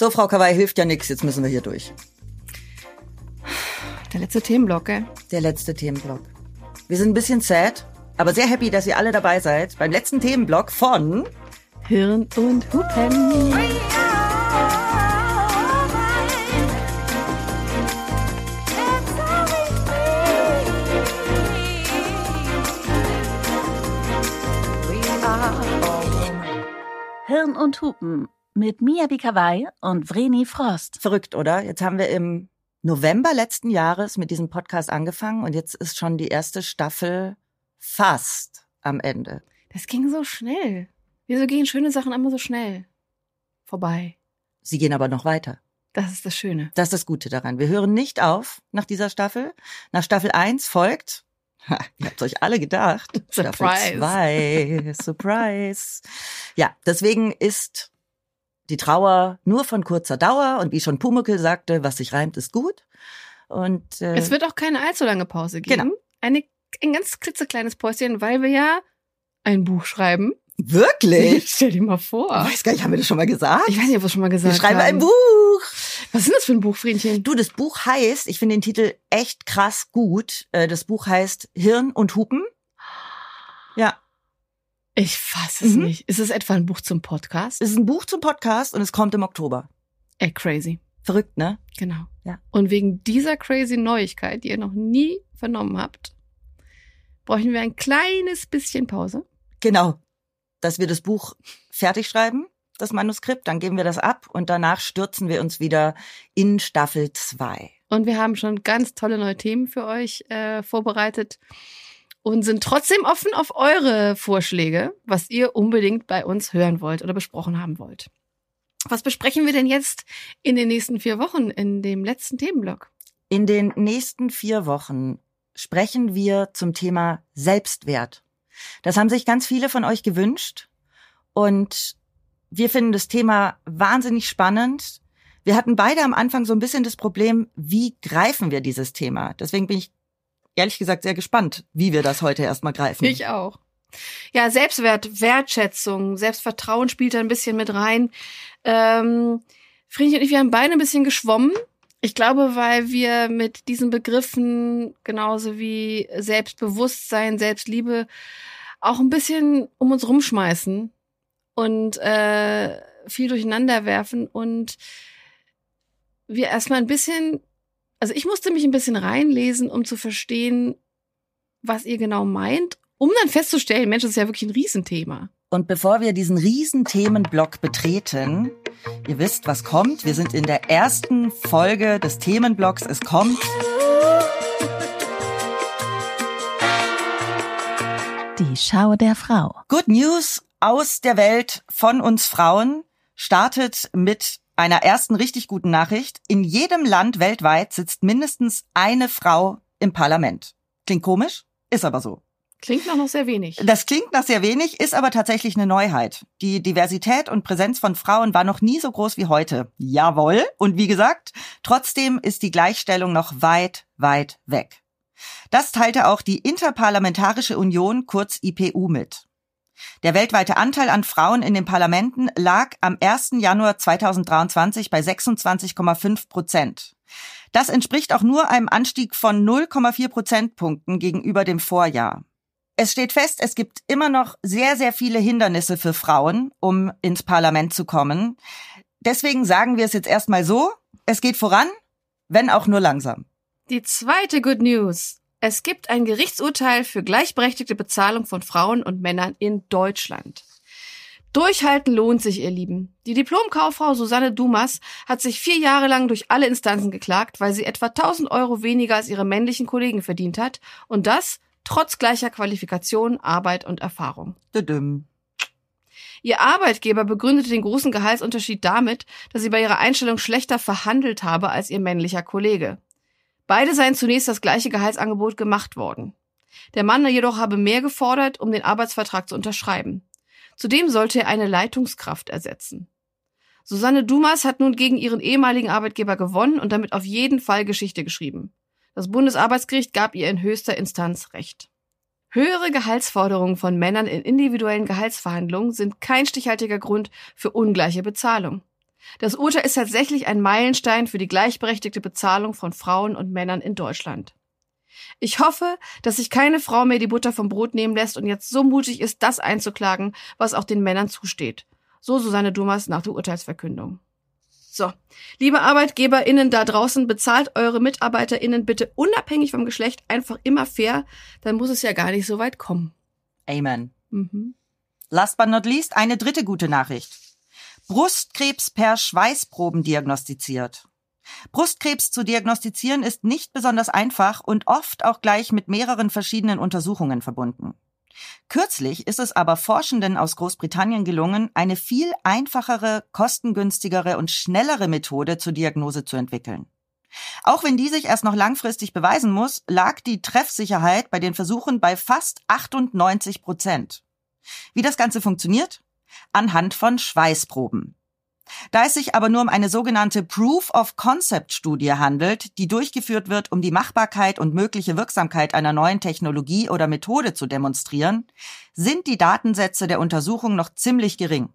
So, Frau Kawai, hilft ja nichts. Jetzt müssen wir hier durch. Der letzte Themenblock, gell? Der letzte Themenblock. Wir sind ein bisschen sad, aber sehr happy, dass ihr alle dabei seid beim letzten Themenblock von Hirn und Hupen. Hirn und Hupen mit Mia Bikawai und Vreni Frost. Verrückt, oder? Jetzt haben wir im November letzten Jahres mit diesem Podcast angefangen und jetzt ist schon die erste Staffel fast am Ende. Das ging so schnell. Wieso gehen schöne Sachen immer so schnell vorbei? Sie gehen aber noch weiter. Das ist das Schöne. Das ist das Gute daran. Wir hören nicht auf nach dieser Staffel. Nach Staffel 1 folgt, ha, ihr habt euch alle gedacht, Staffel Surprise. 2, Surprise. Ja, deswegen ist die Trauer nur von kurzer Dauer und wie schon Pumuckl sagte, was sich reimt, ist gut. Und äh, Es wird auch keine allzu lange Pause geben. Genau. Eine, ein ganz klitzekleines Päuschen, weil wir ja ein Buch schreiben. wirklich? Stell dir mal vor. Ich weiß gar nicht, haben wir das schon mal gesagt? Ich weiß nicht, ob wir es schon mal gesagt wir schreiben haben. ein Buch. Was ist das für ein Buch, Friedchen? Du, das Buch heißt, ich finde den Titel echt krass gut. Äh, Das Buch heißt Hirn und Hupen. Ja, Ich fasse es Mhm. nicht. Ist es etwa ein Buch zum Podcast? es ist ein Buch zum Podcast und es kommt im Oktober. Ey, crazy. Verrückt, ne? Genau. Ja. Und wegen dieser crazy Neuigkeit, die ihr noch nie vernommen habt, bräuchten wir ein kleines bisschen Pause. Genau. Dass wir das Buch fertig schreiben, das Manuskript, dann geben wir das ab und danach stürzen wir uns wieder in Staffel 2. Und wir haben schon ganz tolle neue Themen für euch äh, vorbereitet und sind trotzdem offen auf eure Vorschläge, was ihr unbedingt bei uns hören wollt oder besprochen haben wollt. Was besprechen wir denn jetzt in den nächsten vier Wochen in dem letzten Themenblock? In den nächsten vier Wochen sprechen wir zum Thema Selbstwert. Das haben sich ganz viele von euch gewünscht und wir finden das Thema wahnsinnig spannend. Wir hatten beide am Anfang so ein bisschen das Problem, wie greifen wir dieses Thema? Deswegen bin ich ehrlich gesagt sehr gespannt, wie wir das heute erstmal greifen. Ich auch. Ja, Selbstwert, Wertschätzung, Selbstvertrauen spielt da ein bisschen mit rein. Ähm, Friedrich und ich, wir haben beide ein bisschen geschwommen. Ich glaube, weil wir mit diesen Begriffen genauso wie Selbstbewusstsein, Selbstliebe auch ein bisschen um uns rumschmeißen und äh, viel durcheinander werfen und wir erstmal ein bisschen, also ich musste mich ein bisschen reinlesen, um zu verstehen, was ihr genau meint, um dann festzustellen, Mensch, das ist ja wirklich ein Riesenthema. Und bevor wir diesen riesen Themenblock betreten, ihr wisst, was kommt. Wir sind in der ersten Folge des Themenblocks. Es kommt Die Schau der Frau. Good News aus der Welt von uns Frauen startet mit einer ersten richtig guten Nachricht. In jedem Land weltweit sitzt mindestens eine Frau im Parlament. Klingt komisch, ist aber so. Klingt noch, noch sehr wenig. Das klingt nach sehr wenig, ist aber tatsächlich eine Neuheit. Die Diversität und Präsenz von Frauen war noch nie so groß wie heute. Jawohl. Und wie gesagt, trotzdem ist die Gleichstellung noch weit, weit weg. Das teilte auch die Interparlamentarische Union, kurz IPU, mit. Der weltweite Anteil an Frauen in den Parlamenten lag am 1. Januar 2023 bei 26,5 Prozent. Das entspricht auch nur einem Anstieg von 0,4 Prozentpunkten gegenüber dem Vorjahr. Es steht fest, es gibt immer noch sehr, sehr viele Hindernisse für Frauen, um ins Parlament zu kommen. Deswegen sagen wir es jetzt erstmal so, es geht voran, wenn auch nur langsam. Die zweite Good News. Es gibt ein Gerichtsurteil für gleichberechtigte Bezahlung von Frauen und Männern in Deutschland. Durchhalten lohnt sich, ihr Lieben. Die Diplomkauffrau Susanne Dumas hat sich vier Jahre lang durch alle Instanzen geklagt, weil sie etwa 1000 Euro weniger als ihre männlichen Kollegen verdient hat. Und das trotz gleicher Qualifikation, Arbeit und Erfahrung. Düdüm. Ihr Arbeitgeber begründete den großen Gehaltsunterschied damit, dass sie bei ihrer Einstellung schlechter verhandelt habe als ihr männlicher Kollege. Beide seien zunächst das gleiche Gehaltsangebot gemacht worden. Der Mann jedoch habe mehr gefordert, um den Arbeitsvertrag zu unterschreiben. Zudem sollte er eine Leitungskraft ersetzen. Susanne Dumas hat nun gegen ihren ehemaligen Arbeitgeber gewonnen und damit auf jeden Fall Geschichte geschrieben. Das Bundesarbeitsgericht gab ihr in höchster Instanz Recht. Höhere Gehaltsforderungen von Männern in individuellen Gehaltsverhandlungen sind kein stichhaltiger Grund für ungleiche Bezahlung. Das Urteil ist tatsächlich ein Meilenstein für die gleichberechtigte Bezahlung von Frauen und Männern in Deutschland. Ich hoffe, dass sich keine Frau mehr die Butter vom Brot nehmen lässt und jetzt so mutig ist, das einzuklagen, was auch den Männern zusteht. So Susanne Dumas nach der Urteilsverkündung. So, liebe ArbeitgeberInnen da draußen, bezahlt eure MitarbeiterInnen bitte unabhängig vom Geschlecht einfach immer fair, dann muss es ja gar nicht so weit kommen. Amen. Mhm. Last but not least eine dritte gute Nachricht. Brustkrebs per Schweißproben diagnostiziert. Brustkrebs zu diagnostizieren ist nicht besonders einfach und oft auch gleich mit mehreren verschiedenen Untersuchungen verbunden. Kürzlich ist es aber Forschenden aus Großbritannien gelungen, eine viel einfachere, kostengünstigere und schnellere Methode zur Diagnose zu entwickeln. Auch wenn die sich erst noch langfristig beweisen muss, lag die Treffsicherheit bei den Versuchen bei fast 98 Prozent. Wie das Ganze funktioniert? Anhand von Schweißproben. Da es sich aber nur um eine sogenannte Proof of Concept Studie handelt, die durchgeführt wird, um die Machbarkeit und mögliche Wirksamkeit einer neuen Technologie oder Methode zu demonstrieren, sind die Datensätze der Untersuchung noch ziemlich gering.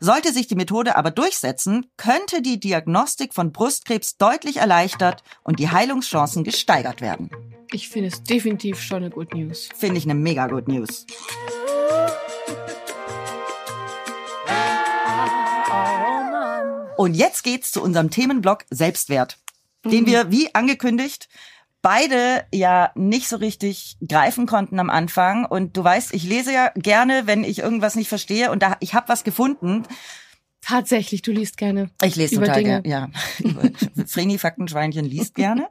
Sollte sich die Methode aber durchsetzen, könnte die Diagnostik von Brustkrebs deutlich erleichtert und die Heilungschancen gesteigert werden. Ich finde es definitiv schon eine Good News. Finde ich eine mega Good News. Und jetzt geht's zu unserem Themenblock Selbstwert, mhm. den wir, wie angekündigt, beide ja nicht so richtig greifen konnten am Anfang. Und du weißt, ich lese ja gerne, wenn ich irgendwas nicht verstehe und da ich habe was gefunden. Tatsächlich, du liest gerne. Ich lese über total gerne, ja. Vreni Faktenschweinchen liest gerne.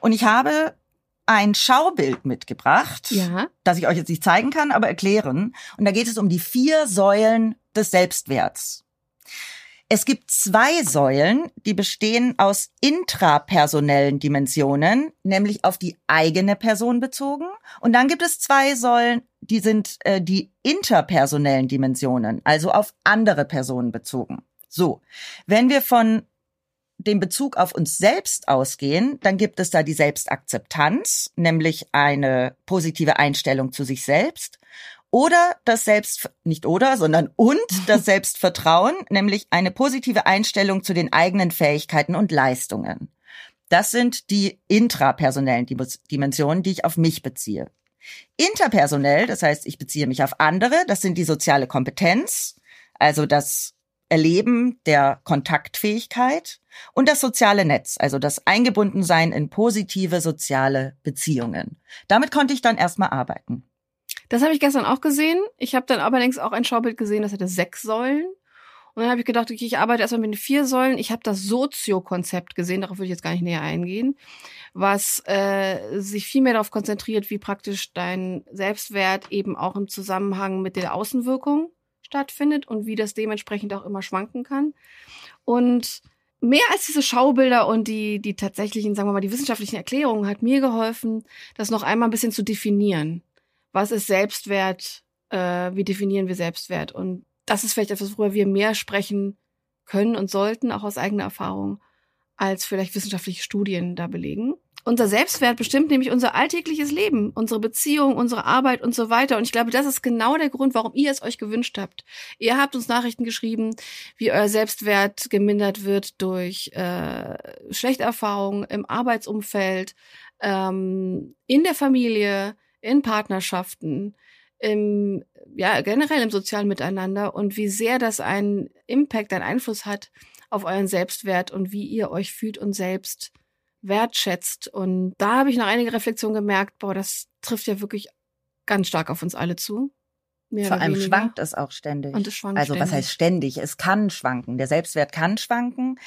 Und ich habe ein Schaubild mitgebracht, ja. das ich euch jetzt nicht zeigen kann, aber erklären. Und da geht es um die vier Säulen des Selbstwerts. Es gibt zwei Säulen, die bestehen aus intrapersonellen Dimensionen, nämlich auf die eigene Person bezogen. Und dann gibt es zwei Säulen, die sind äh, die interpersonellen Dimensionen, also auf andere Personen bezogen. So, wenn wir von dem Bezug auf uns selbst ausgehen, dann gibt es da die Selbstakzeptanz, nämlich eine positive Einstellung zu sich selbst. Oder das Selbst, nicht oder, sondern und das Selbstvertrauen, nämlich eine positive Einstellung zu den eigenen Fähigkeiten und Leistungen. Das sind die intrapersonellen Dimensionen, die ich auf mich beziehe. Interpersonell, das heißt, ich beziehe mich auf andere, das sind die soziale Kompetenz, also das Erleben der Kontaktfähigkeit und das soziale Netz, also das Eingebundensein in positive soziale Beziehungen. Damit konnte ich dann erstmal arbeiten. Das habe ich gestern auch gesehen. Ich habe dann allerdings auch ein Schaubild gesehen, das hatte sechs Säulen. Und dann habe ich gedacht, okay, ich arbeite erstmal mit den vier Säulen. Ich habe das Sozio-Konzept gesehen, darauf würde ich jetzt gar nicht näher eingehen, was äh, sich viel mehr darauf konzentriert, wie praktisch dein Selbstwert eben auch im Zusammenhang mit der Außenwirkung stattfindet und wie das dementsprechend auch immer schwanken kann. Und mehr als diese Schaubilder und die, die tatsächlichen, sagen wir mal, die wissenschaftlichen Erklärungen hat mir geholfen, das noch einmal ein bisschen zu definieren was ist Selbstwert, äh, wie definieren wir Selbstwert. Und das ist vielleicht etwas, worüber wir mehr sprechen können und sollten, auch aus eigener Erfahrung, als vielleicht wissenschaftliche Studien da belegen. Unser Selbstwert bestimmt nämlich unser alltägliches Leben, unsere Beziehung, unsere Arbeit und so weiter. Und ich glaube, das ist genau der Grund, warum ihr es euch gewünscht habt. Ihr habt uns Nachrichten geschrieben, wie euer Selbstwert gemindert wird durch äh, schlechte Erfahrungen im Arbeitsumfeld, ähm, in der Familie, in Partnerschaften, im, ja, generell im sozialen Miteinander und wie sehr das einen Impact, einen Einfluss hat auf euren Selbstwert und wie ihr euch fühlt und selbst wertschätzt. Und da habe ich noch einige Reflexionen gemerkt, boah, das trifft ja wirklich ganz stark auf uns alle zu. Vor allem weniger. schwankt es auch ständig. Und es schwankt also ständig. was heißt ständig? Es kann schwanken. Der Selbstwert kann schwanken.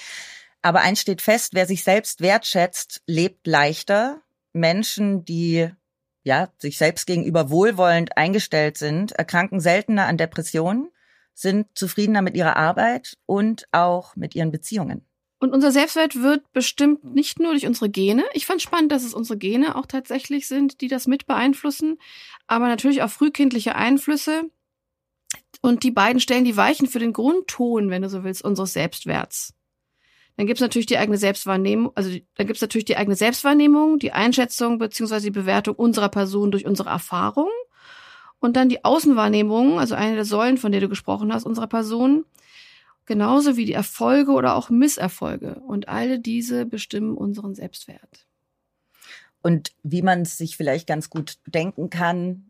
Aber eins steht fest, wer sich selbst wertschätzt, lebt leichter. Menschen, die ja, sich selbst gegenüber wohlwollend eingestellt sind, erkranken seltener an Depressionen, sind zufriedener mit ihrer Arbeit und auch mit ihren Beziehungen. Und unser Selbstwert wird bestimmt nicht nur durch unsere Gene. Ich fand spannend, dass es unsere Gene auch tatsächlich sind, die das mit beeinflussen, aber natürlich auch frühkindliche Einflüsse. Und die beiden stellen die Weichen für den Grundton, wenn du so willst, unseres Selbstwerts. Dann gibt's natürlich die eigene Selbstwahrnehmung, also dann gibt's natürlich die eigene Selbstwahrnehmung, die Einschätzung beziehungsweise die Bewertung unserer Person durch unsere Erfahrung und dann die Außenwahrnehmung, also eine der Säulen, von der du gesprochen hast, unserer Person. genauso wie die Erfolge oder auch Misserfolge. Und alle diese bestimmen unseren Selbstwert. Und wie man es sich vielleicht ganz gut denken kann,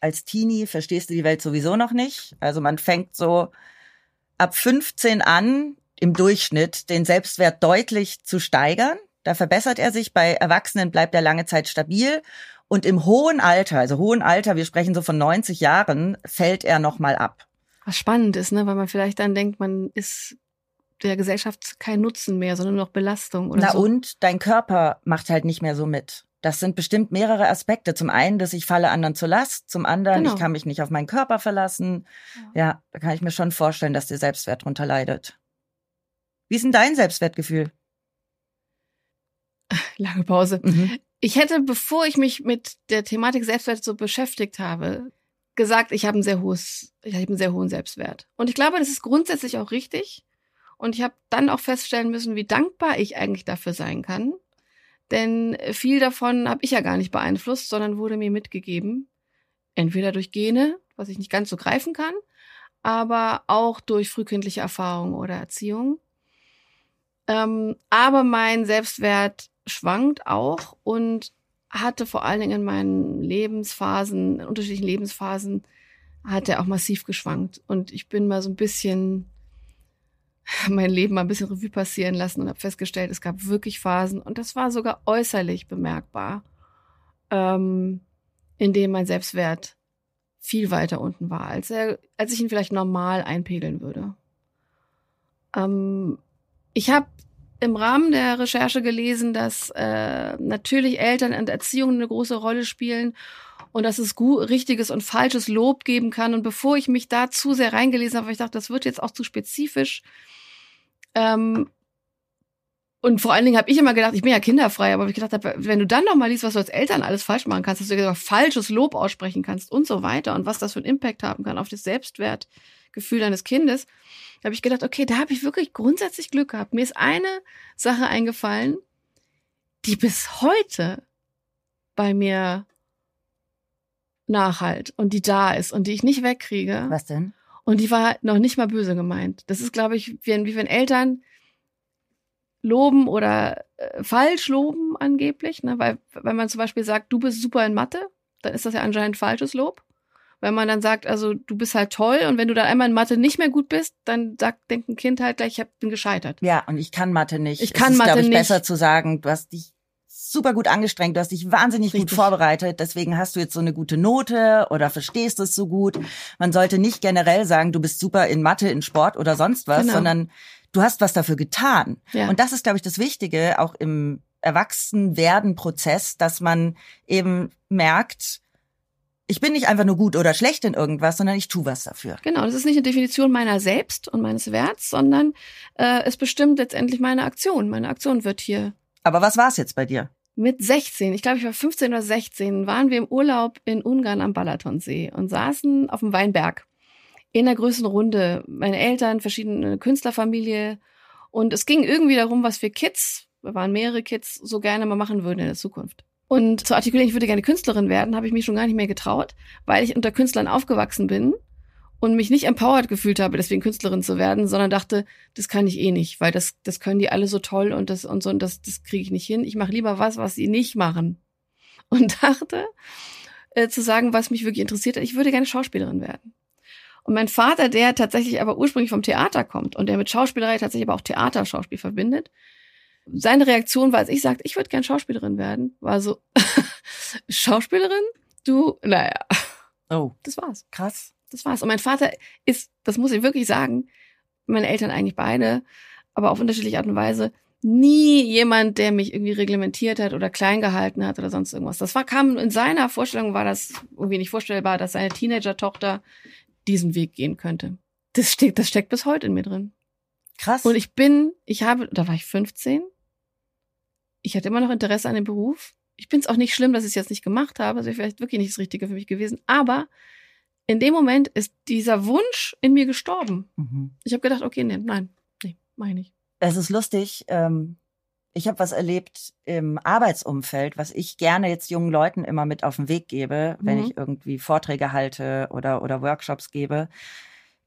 als Teenie verstehst du die Welt sowieso noch nicht. Also man fängt so ab 15 an, im Durchschnitt den Selbstwert deutlich zu steigern. Da verbessert er sich. Bei Erwachsenen bleibt er lange Zeit stabil. Und im hohen Alter, also hohen Alter, wir sprechen so von 90 Jahren, fällt er nochmal ab. Was spannend ist, ne? weil man vielleicht dann denkt, man ist der Gesellschaft kein Nutzen mehr, sondern nur noch Belastung. Oder Na so. und dein Körper macht halt nicht mehr so mit. Das sind bestimmt mehrere Aspekte. Zum einen, dass ich falle anderen zur Last. Zum anderen, Genau. ich kann mich nicht auf meinen Körper verlassen. Ja. da kann ich mir schon vorstellen, dass der Selbstwert drunter leidet. Wie ist denn dein Selbstwertgefühl? Lange Pause. Mhm. Ich hätte, bevor ich mich mit der Thematik Selbstwert so beschäftigt habe, gesagt, ich habe ein sehr hohes, ich habe einen sehr hohen Selbstwert. Und ich glaube, das ist grundsätzlich auch richtig. Und ich habe dann auch feststellen müssen, wie dankbar ich eigentlich dafür sein kann. Denn viel davon habe ich ja gar nicht beeinflusst, sondern wurde mir mitgegeben. Entweder durch Gene, was ich nicht ganz so greifen kann, aber auch durch frühkindliche Erfahrung oder Erziehung. Ähm, aber mein Selbstwert schwankt auch und hatte vor allen Dingen in meinen Lebensphasen, in unterschiedlichen Lebensphasen, hat er auch massiv geschwankt. Und ich bin mal so ein bisschen mein Leben mal ein bisschen Revue passieren lassen und habe festgestellt, es gab wirklich Phasen und das war sogar äußerlich bemerkbar, ähm, in denen mein Selbstwert viel weiter unten war, als er, als ich ihn vielleicht normal einpegeln würde. Ähm, ich habe im Rahmen der Recherche gelesen, dass äh, natürlich Eltern und Erziehung eine große Rolle spielen und dass es gut, richtiges und falsches Lob geben kann. Und bevor ich mich da zu sehr reingelesen habe, ich dachte, das wird jetzt auch zu spezifisch. Ähm, und vor allen Dingen habe ich immer gedacht, ich bin ja kinderfrei, aber ich gedacht habe, wenn du dann noch mal liest, was du als Eltern alles falsch machen kannst, dass du sogar falsches Lob aussprechen kannst und so weiter und was das für einen Impact haben kann auf das Selbstwertgefühl deines Kindes, habe ich gedacht, okay, da habe ich wirklich grundsätzlich Glück gehabt. Mir ist eine Sache eingefallen, die bis heute bei mir nachhalt und die da ist und die ich nicht wegkriege. Was denn? Und die war noch nicht mal böse gemeint. Das ist, glaube ich, wie, wie wenn Eltern loben oder äh, falsch loben angeblich, ne? weil wenn man zum Beispiel sagt, du bist super in Mathe, dann ist das ja anscheinend falsches Lob. Wenn man dann sagt, also du bist halt toll und wenn du dann einmal in Mathe nicht mehr gut bist, dann sagt, denkt ein Kind halt gleich, ich hab, bin gescheitert. Ja, und ich kann Mathe nicht. Ich kann es ist, Mathe glaube ich, nicht. besser zu sagen, du hast dich super gut angestrengt, du hast dich wahnsinnig gut Richtig. vorbereitet, deswegen hast du jetzt so eine gute Note oder verstehst es so gut. Man sollte nicht generell sagen, du bist super in Mathe, in Sport oder sonst was, Genau. sondern du hast was dafür getan. Ja. Und das ist, glaube ich, das Wichtige, auch im Erwachsenwerden-Prozess, dass man eben merkt, ich bin nicht einfach nur gut oder schlecht in irgendwas, sondern ich tue was dafür. Genau, das ist nicht eine Definition meiner selbst und meines Werts, sondern äh, es bestimmt letztendlich meine Aktion. Meine Aktion wird hier Aber was war's jetzt bei dir? mit 16, ich glaube, ich war 15 oder 16, waren wir im Urlaub in Ungarn am Balatonsee und saßen auf dem Weinberg in der größten Runde. Meine Eltern, verschiedene Künstlerfamilie. Und es ging irgendwie darum, was wir Kids, wir waren mehrere Kids, so gerne mal machen würden in der Zukunft. Und zu artikulieren, ich würde gerne Künstlerin werden, habe ich mich schon gar nicht mehr getraut, weil ich unter Künstlern aufgewachsen bin und mich nicht empowered gefühlt habe, deswegen Künstlerin zu werden, sondern dachte, das kann ich eh nicht, weil das, das können die alle so toll und das und so und das, das kriege ich nicht hin. Ich mache lieber was, was sie nicht machen. Und dachte, äh, zu sagen, was mich wirklich interessiert ich würde gerne Schauspielerin werden. Und mein Vater, der tatsächlich aber ursprünglich vom Theater kommt und der mit Schauspielerei tatsächlich aber auch Theaterschauspiel verbindet, seine Reaktion war, als ich sagte, ich würde gern Schauspielerin werden, war so, Schauspielerin? Du, naja, Oh, das war's. krass. Das war's. Und mein Vater ist, das muss ich wirklich sagen, meine Eltern eigentlich beide, aber auf unterschiedliche Art und Weise, nie jemand, der mich irgendwie reglementiert hat oder klein gehalten hat oder sonst irgendwas. Das war, kam in seiner Vorstellung war das irgendwie nicht vorstellbar, dass seine Teenager-Tochter diesen Weg gehen könnte. Das steckt, das steckt bis heute in mir drin. Krass. Und ich bin, ich habe, da war ich 15. Ich hatte immer noch Interesse an dem Beruf. Ich finde es auch nicht schlimm, dass ich es jetzt nicht gemacht habe. Das wäre vielleicht wirklich nicht das Richtige für mich gewesen. Aber in dem Moment ist dieser Wunsch in mir gestorben. mhm. Ich habe gedacht, okay, nee, nein, nee, mach ich nicht. Es ist lustig. Ähm, ich habe was erlebt im Arbeitsumfeld, was ich gerne jetzt jungen Leuten immer mit auf den Weg gebe, wenn Mhm. ich irgendwie Vorträge halte oder, oder Workshops gebe.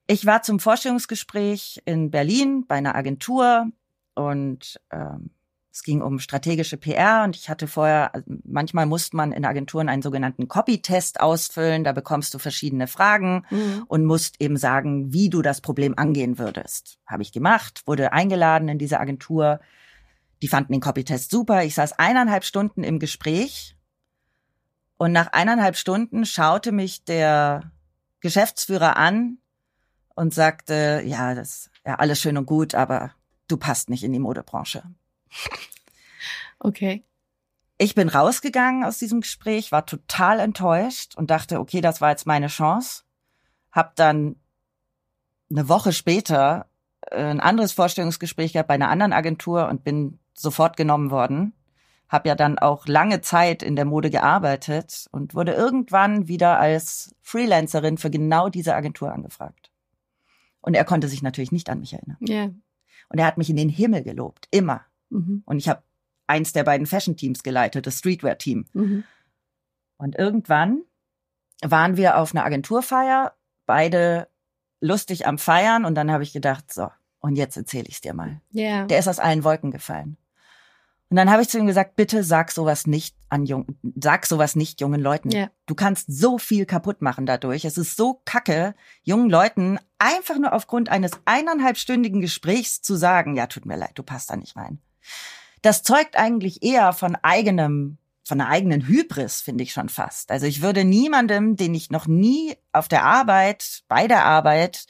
Ich war zum Vorstellungsgespräch in Berlin bei einer Agentur und ähm, es ging um strategische PR und ich hatte vorher, also manchmal musste man in Agenturen einen sogenannten Copy-Test ausfüllen. Da bekommst du verschiedene Fragen mhm. und musst eben sagen, wie du das Problem angehen würdest. Habe ich gemacht, wurde eingeladen in diese Agentur. Die fanden den Copy-Test super. Ich saß eineinhalb Stunden im Gespräch und nach eineinhalb Stunden schaute mich der Geschäftsführer an und sagte, ja, das ist ja alles schön und gut, aber du passt nicht in die Modebranche. Okay. Ich bin rausgegangen aus diesem Gespräch, war total enttäuscht und dachte, okay, das war jetzt meine Chance. Hab dann eine Woche später äh, ein anderes Vorstellungsgespräch gehabt bei einer anderen Agentur und bin sofort genommen worden. Hab ja dann auch lange Zeit in der Mode gearbeitet und wurde irgendwann wieder als Freelancerin für genau diese Agentur angefragt. Und er konnte sich natürlich nicht an mich erinnern. Yeah. Und er hat mich in den Himmel gelobt, immer. Mhm. Und ich habe eins der beiden Fashion-Teams geleitet, das Streetwear-Team. Mhm. Und irgendwann waren wir auf einer Agenturfeier, beide lustig am Feiern. Und dann habe ich gedacht, so, und jetzt erzähle ich es dir mal. Yeah. Der ist aus allen Wolken gefallen. Und dann habe ich zu ihm gesagt, bitte sag sowas nicht an jungen, sag sowas nicht jungen Leuten. Yeah. Du kannst so viel kaputt machen dadurch. Es ist so kacke, jungen Leuten einfach nur aufgrund eines eineinhalbstündigen Gesprächs zu sagen, ja, tut mir leid, du passt da nicht rein. Das zeugt eigentlich eher von eigenem, von einer eigenen Hybris, finde ich schon fast. Also ich würde niemandem, den ich noch nie auf der Arbeit, bei der Arbeit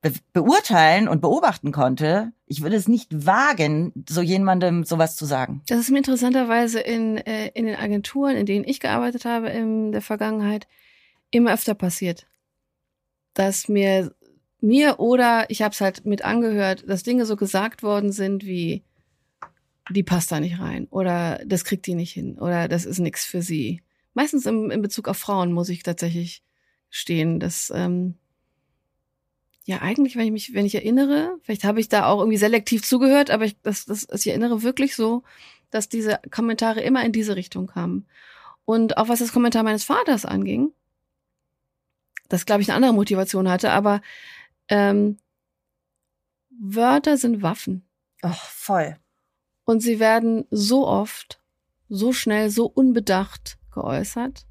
be beurteilen und beobachten konnte, ich würde es nicht wagen, so jemandem sowas zu sagen. Das ist mir interessanterweise in, äh, in den Agenturen, in denen ich gearbeitet habe in der Vergangenheit, immer öfter passiert. Dass mir, mir oder ich habe es halt mit angehört, dass Dinge so gesagt worden sind wie, die passt da nicht rein oder das kriegt die nicht hin oder das ist nichts für sie. Meistens im, in Bezug auf Frauen muss ich tatsächlich stehen, dass ähm, ja, eigentlich, wenn ich mich, wenn ich erinnere, vielleicht habe ich da auch irgendwie selektiv zugehört, aber ich, das, das, ich erinnere wirklich so, dass diese Kommentare immer in diese Richtung kamen. Und auch was das Kommentar meines Vaters anging, das glaube ich eine andere Motivation hatte, aber ähm, Wörter sind Waffen. Ach, voll. Und sie werden so oft, so schnell, so unbedacht geäußert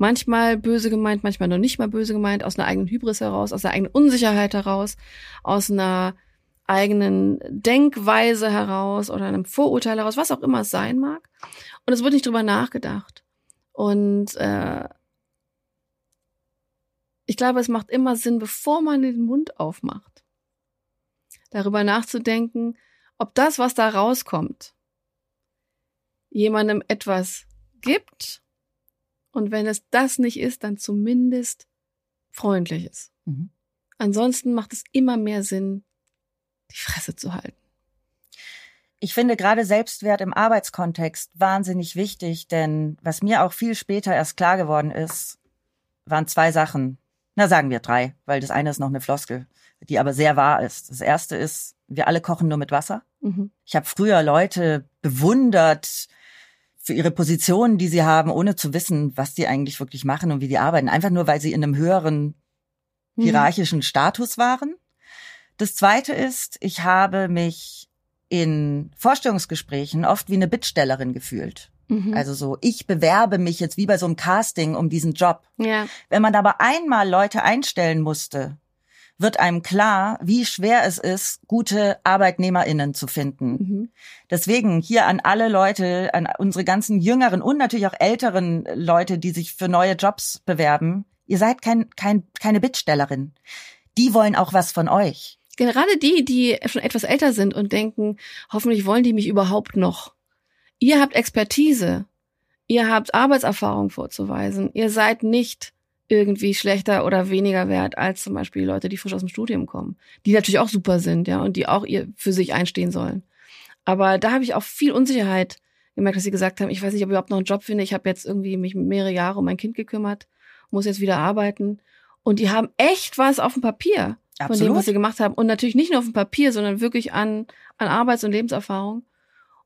manchmal böse gemeint, manchmal noch nicht mal böse gemeint, aus einer eigenen Hybris heraus, aus einer eigenen Unsicherheit heraus, aus einer eigenen Denkweise heraus oder einem Vorurteil heraus, was auch immer es sein mag. Und es wird nicht drüber nachgedacht. Und äh, ich glaube, es macht immer Sinn, bevor man den Mund aufmacht, darüber nachzudenken, ob das, was da rauskommt, jemandem etwas gibt und wenn es das nicht ist, dann zumindest freundliches. Mhm. Ansonsten macht es immer mehr Sinn, die Fresse zu halten. Ich finde gerade Selbstwert im Arbeitskontext wahnsinnig wichtig, denn was mir auch viel später erst klar geworden ist, waren zwei Sachen. Na, sagen wir drei, weil das eine ist noch eine Floskel, die aber sehr wahr ist. Das erste ist, wir alle kochen nur mit Wasser. Mhm. Ich habe früher Leute bewundert, für ihre Positionen, die sie haben, ohne zu wissen, was die eigentlich wirklich machen und wie die arbeiten. Einfach nur, weil sie in einem höheren mhm. hierarchischen. Status waren. Das zweite ist, ich habe mich in Vorstellungsgesprächen oft wie eine Bittstellerin gefühlt. Mhm. Also so, ich bewerbe mich jetzt wie bei so einem Casting um diesen Job. Ja. Wenn man aber einmal Leute einstellen musste, wird einem klar, wie schwer es ist, gute ArbeitnehmerInnen zu finden. Mhm. Deswegen hier an alle Leute, an unsere ganzen jüngeren und natürlich auch älteren Leute, die sich für neue Jobs bewerben. Ihr seid kein, kein, keine Bittstellerin. Die wollen auch was von euch. Gerade die, die schon etwas älter sind und denken, hoffentlich wollen die mich überhaupt noch. Ihr habt Expertise. Ihr habt Arbeitserfahrung vorzuweisen. Ihr seid nicht irgendwie schlechter oder weniger wert als zum Beispiel Leute, die frisch aus dem Studium kommen, die natürlich auch super sind, ja, und die auch ihr für sich einstehen sollen. Aber da habe ich auch viel Unsicherheit gemerkt, dass sie gesagt haben, ich weiß nicht, ob ich überhaupt noch einen Job finde. Ich habe jetzt irgendwie mich mehrere Jahre um mein Kind gekümmert, muss jetzt wieder arbeiten. Und die haben echt was auf dem Papier Absolut. von dem, was sie gemacht haben. Und natürlich nicht nur auf dem Papier, sondern wirklich an, an Arbeits- und Lebenserfahrung.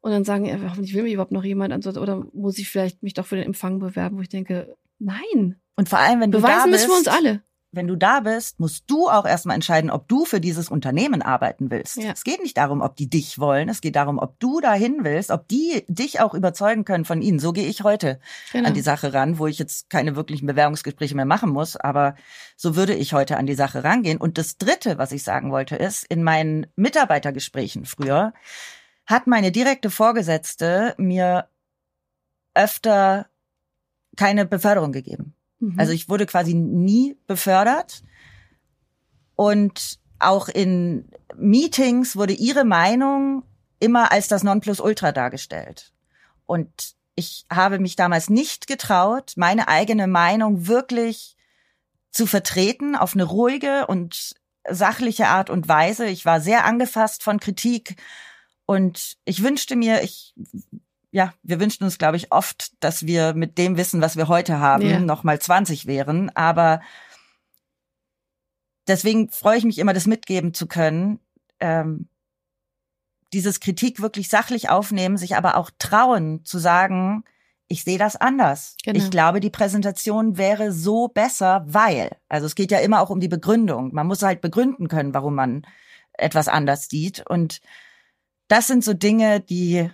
Und dann sagen, ja, hoffentlich will mich überhaupt noch jemand, oder muss ich vielleicht mich doch für den Empfang bewerben, wo ich denke, nein, und vor allem, wenn du Beweisen da bist, müssen wir uns alle. wenn du da bist, musst du auch erstmal entscheiden, ob du für dieses Unternehmen arbeiten willst. Ja. Es geht nicht darum, ob die dich wollen, es geht darum, ob du dahin willst, ob die dich auch überzeugen können von ihnen. So gehe ich heute Genau. an die Sache ran, wo ich jetzt keine wirklichen Bewerbungsgespräche mehr machen muss, aber so würde ich heute an die Sache rangehen. Und das Dritte, was ich sagen wollte, ist, in meinen Mitarbeitergesprächen früher hat meine direkte Vorgesetzte mir öfter keine Beförderung gegeben. Mhm. Also ich wurde quasi nie befördert und auch in Meetings wurde ihre Meinung immer als das Nonplusultra dargestellt. Und ich habe mich damals nicht getraut, meine eigene Meinung wirklich zu vertreten auf eine ruhige und sachliche Art und Weise. Ich war sehr angefasst von Kritik und ich wünschte mir, ich ja, wir wünschten uns, glaube ich, oft, dass wir mit dem Wissen, was wir heute haben, Ja. noch mal 20 wären. Aber deswegen freue ich mich immer, das mitgeben zu können. Ähm, dieses Kritik wirklich sachlich aufnehmen, sich aber auch trauen zu sagen, ich sehe das anders. Genau. Ich glaube, die Präsentation wäre so besser, weil. Also es geht ja immer auch um die Begründung. Man muss halt begründen können, warum man etwas anders sieht. Und das sind so Dinge, die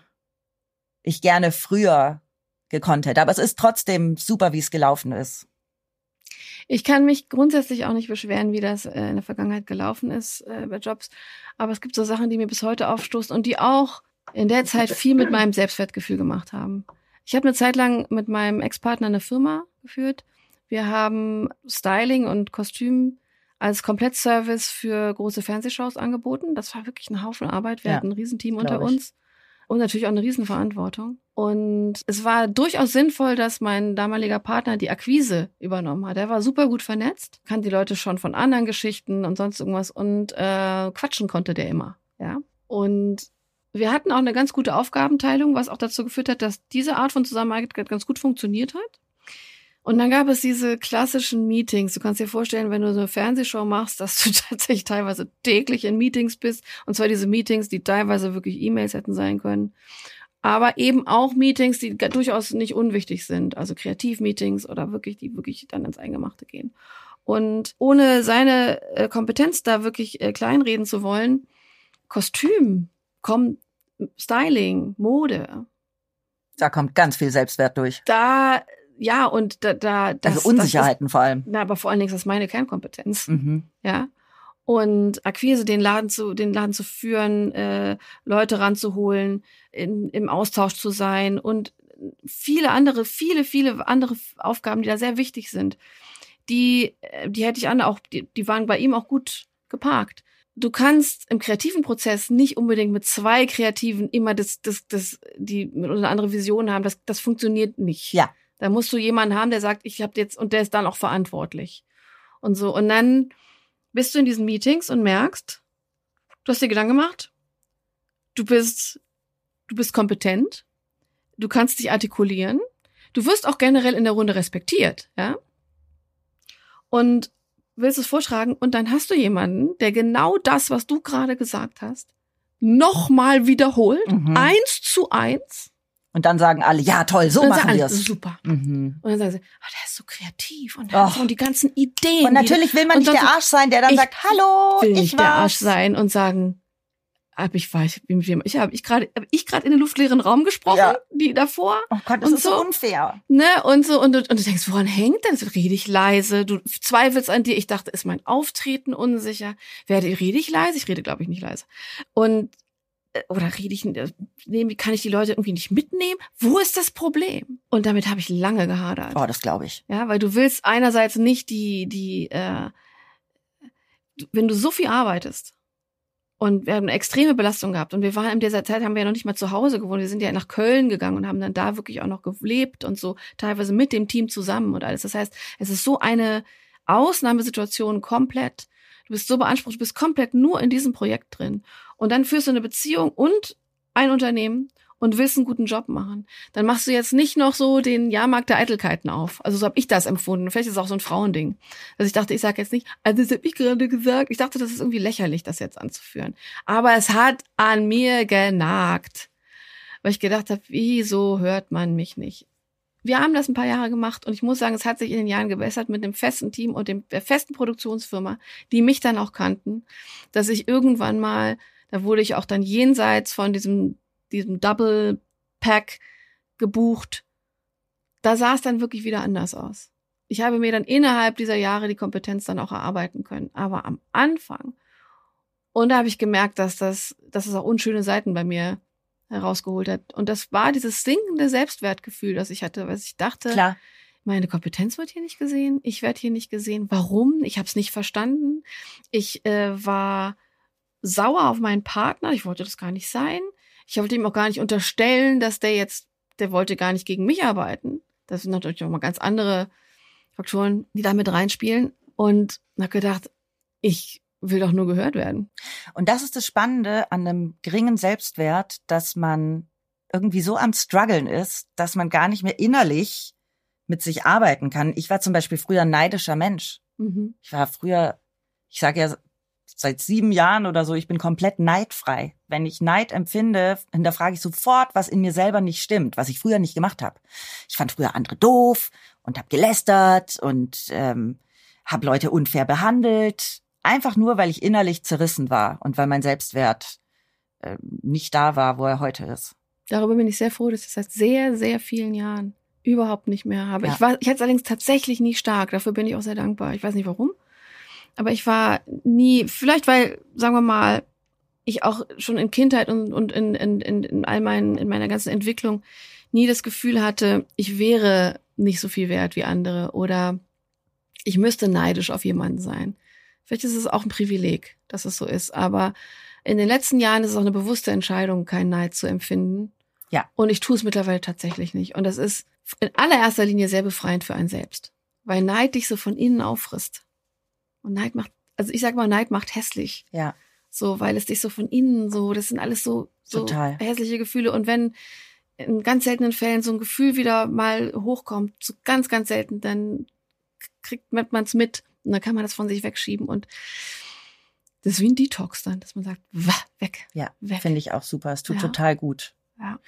ich gerne früher gekonnt hätte. Aber es ist trotzdem super, wie es gelaufen ist. Ich kann mich grundsätzlich auch nicht beschweren, wie das äh, in der Vergangenheit gelaufen ist äh, bei Jobs. Aber es gibt so Sachen, die mir bis heute aufstoßen und die auch in der Zeit viel mit meinem Selbstwertgefühl gemacht haben. Ich habe eine Zeit lang mit meinem Ex-Partner eine Firma geführt. Wir haben Styling und Kostüm als Komplettservice für große Fernsehshows angeboten. Das war wirklich ein Haufen Arbeit. Wir Ja, hatten ein Riesenteam unter ich. uns und natürlich auch eine Riesenverantwortung. Und es war durchaus sinnvoll, dass mein damaliger Partner die Akquise übernommen hat. Er war super gut vernetzt, kannte die Leute schon von anderen Geschichten und sonst irgendwas und äh, quatschen konnte der immer. Ja. Und wir hatten auch eine ganz gute Aufgabenteilung, was auch dazu geführt hat, dass diese Art von Zusammenarbeit ganz gut funktioniert hat. Und dann gab es diese klassischen Meetings. Du kannst dir vorstellen, wenn du so eine Fernsehshow machst, dass du tatsächlich teilweise täglich in Meetings bist. Und zwar diese Meetings, die teilweise wirklich E-Mails hätten sein können. Aber eben auch Meetings, die durchaus nicht unwichtig sind. Also Kreativmeetings oder wirklich, die wirklich dann ins Eingemachte gehen. Und ohne seine äh, Kompetenz da wirklich äh, kleinreden zu wollen, Kostüm, kommt Styling, Mode, Da kommt ganz viel Selbstwert durch. da, ja, und da, da, das, also Unsicherheiten vor allem. Das ist, na, aber vor allen Dingen ist das meine Kernkompetenz, Mhm. ja. Und Akquise, den Laden zu, den Laden zu führen, äh, Leute ranzuholen, in, im Austausch zu sein und viele andere, viele, viele andere Aufgaben, die da sehr wichtig sind. Die, äh, die hätte ich alle auch, die, die waren bei ihm auch gut geparkt. Du kannst im kreativen Prozess nicht unbedingt mit zwei Kreativen immer das, das, das, die eine andere Vision haben. Das, das funktioniert nicht. Ja. Da musst du jemanden haben, der sagt, ich habe jetzt und der ist dann auch verantwortlich und so. Und dann bist du in diesen Meetings und merkst, du hast dir Gedanken gemacht, du bist, du bist kompetent, du kannst dich artikulieren, du wirst auch generell in der Runde respektiert, ja. Und willst es vortragen und dann hast du jemanden, der genau das, was du gerade gesagt hast, nochmal wiederholt, Mhm. eins zu eins. Und dann sagen alle, ja toll, so und machen wir es. Super. Mhm. Und dann sagen sie, ah, der ist so kreativ und, so- und die ganzen Ideen. Und natürlich will man und nicht der Arsch sein, der dann Ich sagt, hallo, will ich nicht der Arsch sein und sagen, hab ich weiß, ich mit wem- ich habe ich gerade hab ich gerade in den luftleeren Raum gesprochen, Ja. die davor, Oh Gott, das Und ist so unfair. ne und so und, du- und du denkst, woran hängt denn? So rede ich leise, du zweifelst an dir. Ich dachte, ist mein Auftreten unsicher? Werde rede ich leise? Ich rede, glaube ich, nicht leise. Und oder rede ich äh, nehme kann ich die Leute irgendwie nicht mitnehmen? Wo ist das Problem? Und damit habe ich lange gehadert. Oh, das glaube ich. Ja, weil du willst einerseits nicht die, die, äh, wenn du so viel arbeitest und wir haben eine extreme Belastung gehabt und wir waren in dieser Zeit, haben wir ja noch nicht mal zu Hause gewohnt, wir sind ja nach Köln gegangen und haben dann da wirklich auch noch gelebt und so, teilweise mit dem Team zusammen und alles. Das heißt, es ist so eine Ausnahmesituation komplett. Du bist so beansprucht, du bist komplett nur in diesem Projekt drin. Und dann führst du eine Beziehung und ein Unternehmen und willst einen guten Job machen, dann machst du jetzt nicht noch so den Jahrmarkt der Eitelkeiten auf. Also so habe ich das empfunden. Vielleicht ist es auch so ein Frauending. Also ich dachte, ich sage jetzt nicht, also das habe ich gerade gesagt. Ich dachte, das ist irgendwie lächerlich, das jetzt anzuführen. Aber es hat an mir genagt. Weil ich gedacht habe, wieso hört man mich nicht? wir haben das ein paar Jahre gemacht und ich muss sagen, es hat sich in den Jahren gebessert mit dem festen Team und dem, der festen Produktionsfirma, die mich dann auch kannten, dass ich irgendwann mal, da wurde ich auch dann jenseits von diesem, diesem Double Pack gebucht. Da sah es dann wirklich wieder anders aus. Ich habe mir dann innerhalb dieser Jahre die Kompetenz dann auch erarbeiten können. Aber am Anfang, und da habe ich gemerkt, dass das, dass es auch unschöne Seiten bei mir herausgeholt hat. Und das war dieses sinkende Selbstwertgefühl, das ich hatte, was ich dachte, Klar. meine Kompetenz wird hier nicht gesehen, ich werde hier nicht gesehen. Warum? Ich habe es nicht verstanden. Ich äh, war sauer auf meinen Partner, ich wollte das gar nicht sein. Ich wollte ihm auch gar nicht unterstellen, dass der jetzt, der wollte gar nicht gegen mich arbeiten. Das sind natürlich auch mal ganz andere Faktoren, die da mit reinspielen. Und habe gedacht, ich will doch nur gehört werden. Und das ist das Spannende an einem geringen Selbstwert, dass man irgendwie so am struggeln ist, dass man gar nicht mehr innerlich mit sich arbeiten kann. Ich war zum Beispiel früher ein neidischer Mensch. Mhm. Ich war früher, ich sage ja seit sieben Jahren oder so, ich bin komplett neidfrei. Wenn ich Neid empfinde, hinterfrage ich sofort, was in mir selber nicht stimmt, was ich früher nicht gemacht habe. Ich fand früher andere doof und habe gelästert und ähm, habe Leute unfair behandelt Einfach nur, weil ich innerlich zerrissen war und weil mein Selbstwert äh, nicht da war, wo er heute ist. Darüber bin ich sehr froh, dass ich seit sehr, sehr vielen Jahren überhaupt nicht mehr habe. Ja. Ich war, ich es allerdings tatsächlich nie stark. Dafür bin ich auch sehr dankbar. Ich weiß nicht warum. Aber ich war nie, vielleicht weil, sagen wir mal, ich auch schon in Kindheit und, und in, in, in, all meinen, in meiner ganzen Entwicklung nie das Gefühl hatte, ich wäre nicht so viel wert wie andere oder ich müsste neidisch auf jemanden sein. Vielleicht ist es auch ein Privileg, dass es so ist. Aber in den letzten Jahren ist es auch eine bewusste Entscheidung, keinen Neid zu empfinden. Ja. Und ich tue es mittlerweile tatsächlich nicht. Und das ist in allererster Linie sehr befreiend für einen selbst. Weil Neid dich so von innen auffrisst. Und Neid macht, also ich sag mal, Neid macht hässlich. Ja. So, weil es dich so von innen so, das sind alles so, so Total. hässliche Gefühle. Und wenn in ganz seltenen Fällen so ein Gefühl wieder mal hochkommt, so ganz, ganz selten, dann kriegt man es mit und dann kann man das von sich wegschieben und das ist wie ein Detox dann, dass man sagt, wah, weg. Ja, weg. finde ich auch super. Es tut Ja. total gut. Ja.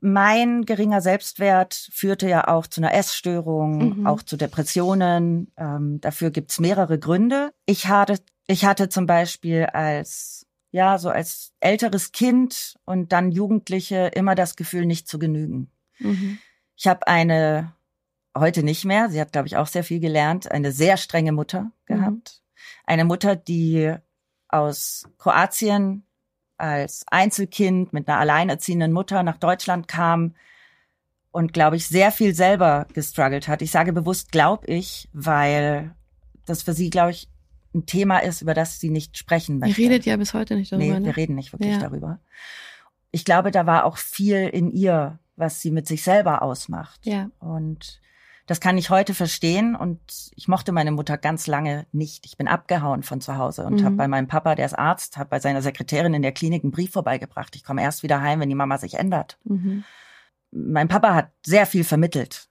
Mein geringer Selbstwert führte ja auch zu einer Essstörung, Mhm. auch zu Depressionen. Ähm, dafür gibt's mehrere Gründe. Ich hatte, ich hatte zum Beispiel als, ja, so als älteres Kind und dann Jugendliche immer das Gefühl, nicht zu genügen. Mhm. Ich habe eine, heute nicht mehr, sie hat, glaube ich, auch sehr viel gelernt, eine sehr strenge Mutter gehabt. Eine Mutter, die aus Kroatien als Einzelkind mit einer alleinerziehenden Mutter nach Deutschland kam und, glaube ich, sehr viel selber gestruggelt hat. Ich sage bewusst, glaube ich, weil das für sie, glaube ich, ein Thema ist, über das sie nicht sprechen Ihr möchte. redet ja bis heute nicht darüber. Nee, ne? wir reden nicht wirklich Ja. darüber. Ich glaube, da war auch viel in ihr, was sie mit sich selber ausmacht. Ja. Und das kann ich heute verstehen. Und ich mochte meine Mutter ganz lange nicht. Ich bin abgehauen von zu Hause und Mhm. habe bei meinem Papa, der ist Arzt, habe bei seiner Sekretärin in der Klinik einen Brief vorbeigebracht. Ich komme erst wieder heim, wenn die Mama sich ändert. Mhm. Mein Papa hat sehr viel vermittelt.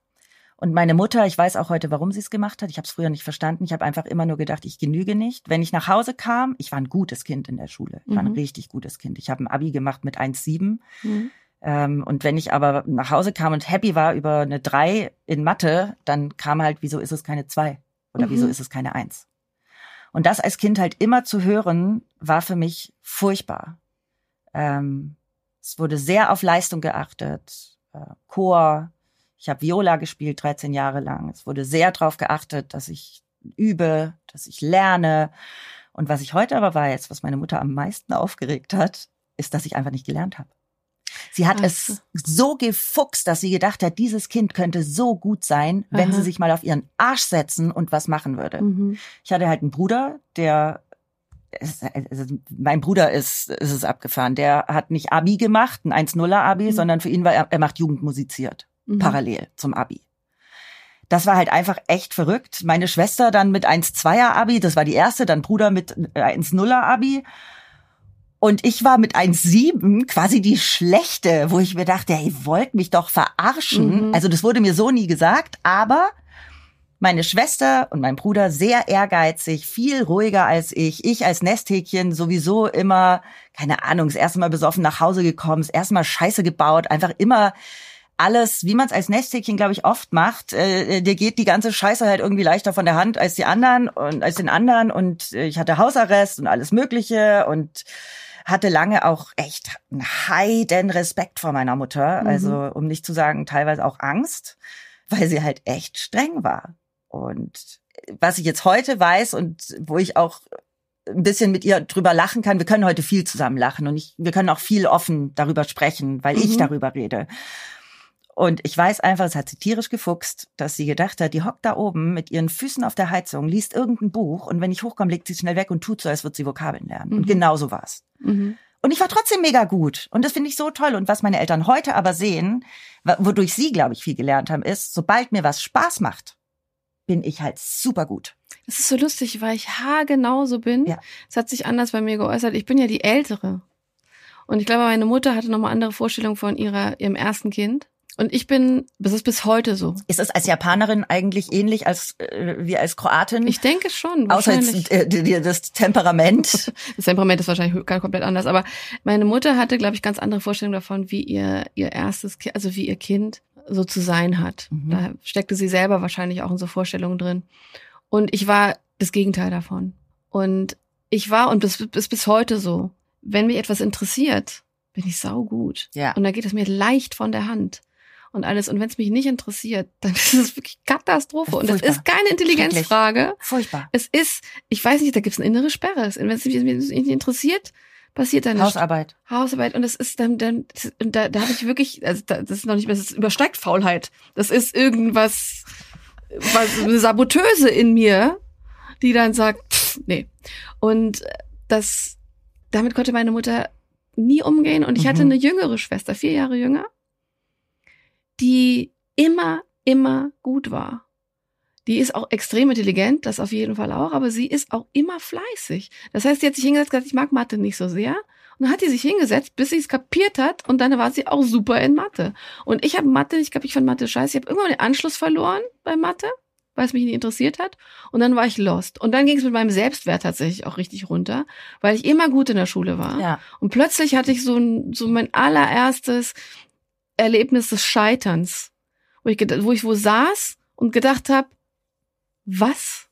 Und meine Mutter, ich weiß auch heute, warum sie es gemacht hat. Ich habe es früher nicht verstanden. Ich habe einfach immer nur gedacht, ich genüge nicht. Wenn ich nach Hause kam, ich war ein gutes Kind in der Schule. Ich war ein Mhm. richtig gutes Kind. Ich habe ein Abi gemacht mit 1,7. Mhm. Ähm, und wenn ich aber nach Hause kam und happy war über eine 3 in Mathe, dann kam halt, wieso ist es keine 2? Oder Mhm. wieso ist es keine 1? Und das als Kind halt immer zu hören, war für mich furchtbar. Ähm, es wurde sehr auf Leistung geachtet. Äh, Chor, ich habe Viola gespielt 13 Jahre lang. Es wurde sehr darauf geachtet, dass ich übe, dass ich lerne. Und was ich heute aber weiß, was meine Mutter am meisten aufgeregt hat, ist, dass ich einfach nicht gelernt habe. Sie hat Ach es so gefuchst, dass sie gedacht hat, dieses Kind könnte so gut sein, wenn Aha. sie sich mal auf ihren Arsch setzen und was machen würde. Mhm. Ich hatte halt einen Bruder, der also mein Bruder ist, ist es abgefahren. Der hat nicht Abi gemacht, ein 1-0er Abi, Mhm. sondern für ihn war er, er macht Jugend musiziert, Mhm. parallel zum Abi. Das war halt einfach echt verrückt. Meine Schwester dann mit 1-2er Abi, das war die erste, dann Bruder mit 1-0er Abi. Und ich war mit 1,7 quasi die schlechte, wo ich mir dachte, hey, ihr wollt mich doch verarschen. Mhm. Also das wurde mir so nie gesagt, aber meine Schwester und mein Bruder sehr ehrgeizig, viel ruhiger als ich. Ich als Nesthäkchen sowieso immer, keine Ahnung, das erste Mal besoffen nach Hause gekommen, das erste Mal Scheiße gebaut, einfach immer alles, wie man es als Nesthäkchen, glaube ich, oft macht. Äh, dir geht die ganze Scheiße halt irgendwie leichter von der Hand als die anderen und als den anderen. Und äh, ich hatte Hausarrest und alles Mögliche und hatte lange auch echt einen heiden Respekt vor meiner Mutter. Mhm. Also, um nicht zu sagen, teilweise auch Angst, weil sie halt echt streng war. Und was ich jetzt heute weiß und wo ich auch ein bisschen mit ihr drüber lachen kann. Wir können heute viel zusammen lachen und ich, wir können auch viel offen darüber sprechen, weil mhm. ich darüber rede. Und ich weiß einfach, es hat sie tierisch gefuchst, dass sie gedacht hat, die hockt da oben mit ihren Füßen auf der Heizung, liest irgendein Buch und wenn ich hochkomme, legt sie schnell weg und tut so, als würde sie Vokabeln lernen. Mhm. Und genau so war's. Mhm. Und ich war trotzdem mega gut. Und das finde ich so toll. Und was meine Eltern heute aber sehen, wodurch sie, glaube ich, viel gelernt haben, ist, sobald mir was Spaß macht, bin ich halt super gut. Das ist so lustig, weil ich haargenau so bin. Ja. Es hat sich anders bei mir geäußert. Ich bin ja die Ältere. Und ich glaube, meine Mutter hatte nochmal andere Vorstellungen von ihrer, ihrem ersten Kind. Und ich bin, das ist bis heute so. Ist es als Japanerin eigentlich ähnlich als äh, wie als Kroatin? Ich denke schon. Außer jetzt, äh, das Temperament. Das Temperament ist wahrscheinlich komplett anders. Aber meine Mutter hatte, glaube ich, ganz andere Vorstellungen davon, wie ihr ihr erstes, Kind, also wie ihr Kind so zu sein hat. Mhm. Da steckte sie selber wahrscheinlich auch in so Vorstellungen drin. Und ich war das Gegenteil davon. Und ich war, und das ist bis heute so, wenn mich etwas interessiert, bin ich saugut. Ja. Und da geht es mir leicht von der Hand und alles. Und wenn es mich nicht interessiert, dann ist es wirklich Katastrophe. Und das ist keine Intelligenzfrage. Furchtbar. Es ist, ich weiß nicht, da gibt es eine innere Sperre. Wenn es mich nicht interessiert, passiert dann Hausarbeit. Hausarbeit. Und das ist dann, dann da, da habe ich wirklich, also das ist noch nicht mehr, das übersteigt Faulheit. Das ist irgendwas, was eine Saboteuse in mir, die dann sagt, pff, nee. Und das, damit konnte meine Mutter nie umgehen. Und ich mhm. hatte eine jüngere Schwester, vier Jahre jünger, die immer, immer gut war. Die ist auch extrem intelligent, das auf jeden Fall auch, aber sie ist auch immer fleißig. Das heißt, sie hat sich hingesetzt gesagt, ich mag Mathe nicht so sehr. Und dann hat sie sich hingesetzt, bis sie es kapiert hat und dann war sie auch super in Mathe. Und ich habe Mathe, ich glaube, ich fand Mathe scheiße. Ich habe irgendwann den Anschluss verloren bei Mathe, weil es mich nicht interessiert hat. Und dann war ich lost. Und dann ging es mit meinem Selbstwert tatsächlich auch richtig runter, weil ich immer gut in der Schule war. Ja. Und plötzlich hatte ich so, ein, so mein allererstes Erlebnis des Scheiterns, wo ich, wo ich wo saß und gedacht habe, was?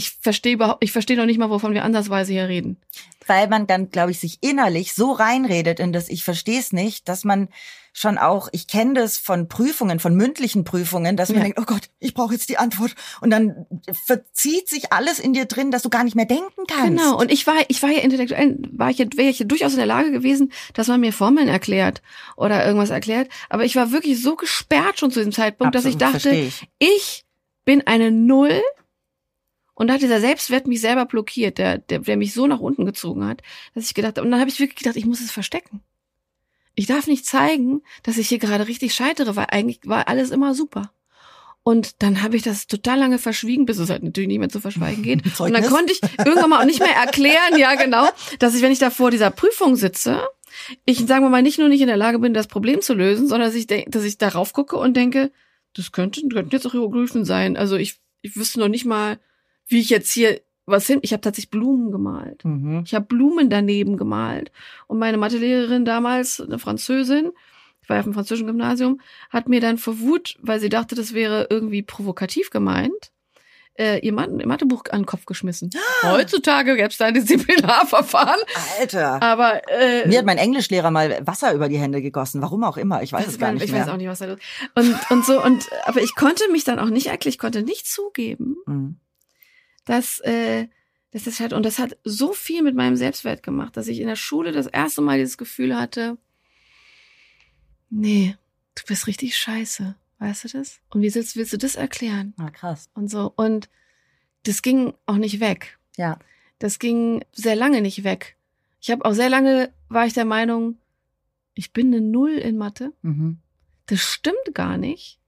Ich verstehe überhaupt, ich verstehe noch nicht mal, wovon wir andersweise hier reden. Weil man dann, glaube ich, sich innerlich so reinredet in das Ich verstehe es nicht, dass man schon auch, ich kenne das von Prüfungen, von mündlichen Prüfungen, dass man ja. denkt, oh Gott, ich brauche jetzt die Antwort. Und dann verzieht sich alles in dir drin, dass du gar nicht mehr denken kannst. Genau. Und ich war, ich war ja intellektuell, war ich, wäre ich durchaus in der Lage gewesen, dass man mir Formeln erklärt oder irgendwas erklärt. Aber ich war wirklich so gesperrt schon zu diesem Zeitpunkt, Absolut, dass ich dachte, ich. ich bin eine Null. Und da hat dieser Selbstwert mich selber blockiert, der, der, der mich so nach unten gezogen hat, dass ich gedacht habe, und dann habe ich wirklich gedacht, ich muss es verstecken. Ich darf nicht zeigen, dass ich hier gerade richtig scheitere, weil eigentlich war alles immer super. Und dann habe ich das total lange verschwiegen, bis es halt natürlich nicht mehr zu verschweigen geht. Und dann konnte ich irgendwann mal auch nicht mehr erklären, ja genau, dass ich, wenn ich da vor dieser Prüfung sitze, ich, sagen wir mal, nicht nur nicht in der Lage bin, das Problem zu lösen, sondern dass ich, dass ich darauf gucke und denke, das könnten, könnten jetzt auch Hieroglyphen sein. Also ich, ich wüsste noch nicht mal, wie ich jetzt hier was hin. Ich habe tatsächlich Blumen gemalt. Mhm. Ich habe Blumen daneben gemalt. Und meine Mathelehrerin damals, eine Französin, ich war ja auf dem französischen Gymnasium, hat mir dann vor Wut, weil sie dachte, das wäre irgendwie provokativ gemeint, äh, ihr Mathebuch an den Kopf geschmissen. Ah. Heutzutage gäbe es da ein Disziplinarverfahren. Alter. Aber äh, mir hat mein Englischlehrer mal Wasser über die Hände gegossen. Warum auch immer. Ich weiß es gar nicht ich mehr. Ich weiß auch nicht, was da los Und und so und aber ich konnte mich dann auch nicht erklären. Ich konnte nicht zugeben, mhm. Dass äh, das ist halt und das hat so viel mit meinem Selbstwert gemacht, dass ich in der Schule das erste Mal dieses Gefühl hatte, nee, du bist richtig scheiße. Weißt du das? Und wie willst, willst du das erklären? Ah, krass. Und so. Und das ging auch nicht weg. Ja. Das ging sehr lange nicht weg. Ich habe auch sehr lange, war ich der Meinung, ich bin eine Null in Mathe. Mhm. Das stimmt gar nicht.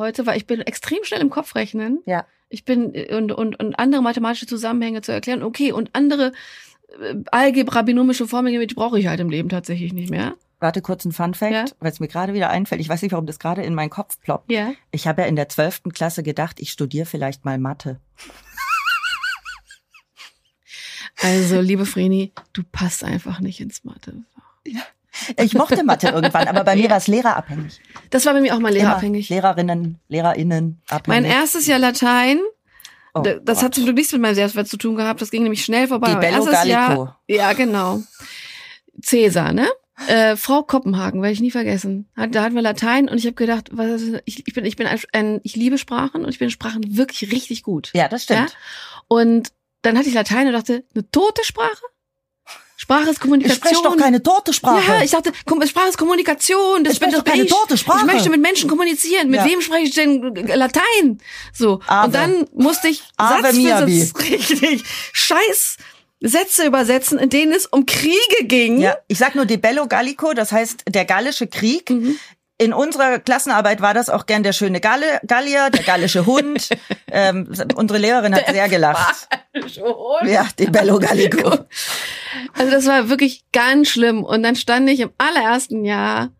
Heute, weil ich bin extrem schnell im Kopf rechnen. Ja. Ich bin und, und, und andere mathematische Zusammenhänge zu erklären. Okay, und andere äh, Algebra, binomische Formeln, die brauche ich halt im Leben tatsächlich nicht mehr. Warte kurz ein Fun Fact, ja? weil es mir gerade wieder einfällt. Ich weiß nicht, warum das gerade in meinen Kopf ploppt. Ja. Ich habe ja in der zwölften Klasse gedacht, ich studiere vielleicht mal Mathe. Also, liebe Vreni, du passt einfach nicht ins Mathe. Ja. Ich mochte Mathe irgendwann, aber bei mir war es lehrerabhängig. Das war bei mir auch mal Immer lehrerabhängig. Lehrerinnen, LehrerInnen abhängig. Mein erstes Jahr Latein, Oh das Gott. hat zum Glück nichts mit meinem Selbstwert zu tun gehabt. Das ging nämlich schnell vorbei. Die Bello erstes Gallico. Jahr, ja, genau. Cäsar, ne? Äh, Frau Koppenhagen, werde ich nie vergessen. Hat, da hatten wir Latein und ich habe gedacht, was, ich, ich bin, ich bin ein, ein, ich liebe Sprachen und ich bin in Sprachen wirklich richtig gut. Ja, das stimmt. Und dann hatte ich Latein und dachte, eine tote Sprache? Sprache ist Ich Kommunikation. spreche doch keine tote Sprache. Ja, ich dachte, Sprache ist Kommunikation. Das Ich spreche doch keine ich. tote Sprache. Ich möchte mit Menschen kommunizieren. Mit Ja. wem spreche ich denn Latein? So. Ave. Und dann musste ich Ave Satz für Miabi. Satz richtig Scheiß Sätze übersetzen, in denen es um Kriege ging. Ja, ich sag nur De Bello Gallico, das heißt der gallische Krieg. Mhm. In unserer Klassenarbeit war das auch gern der schöne Galle, Gallier, der gallische Hund. ähm, unsere Lehrerin hat sehr gelacht. Ja, De Bello Gallico. Also das war wirklich ganz schlimm. Und dann stand ich im allerersten Jahr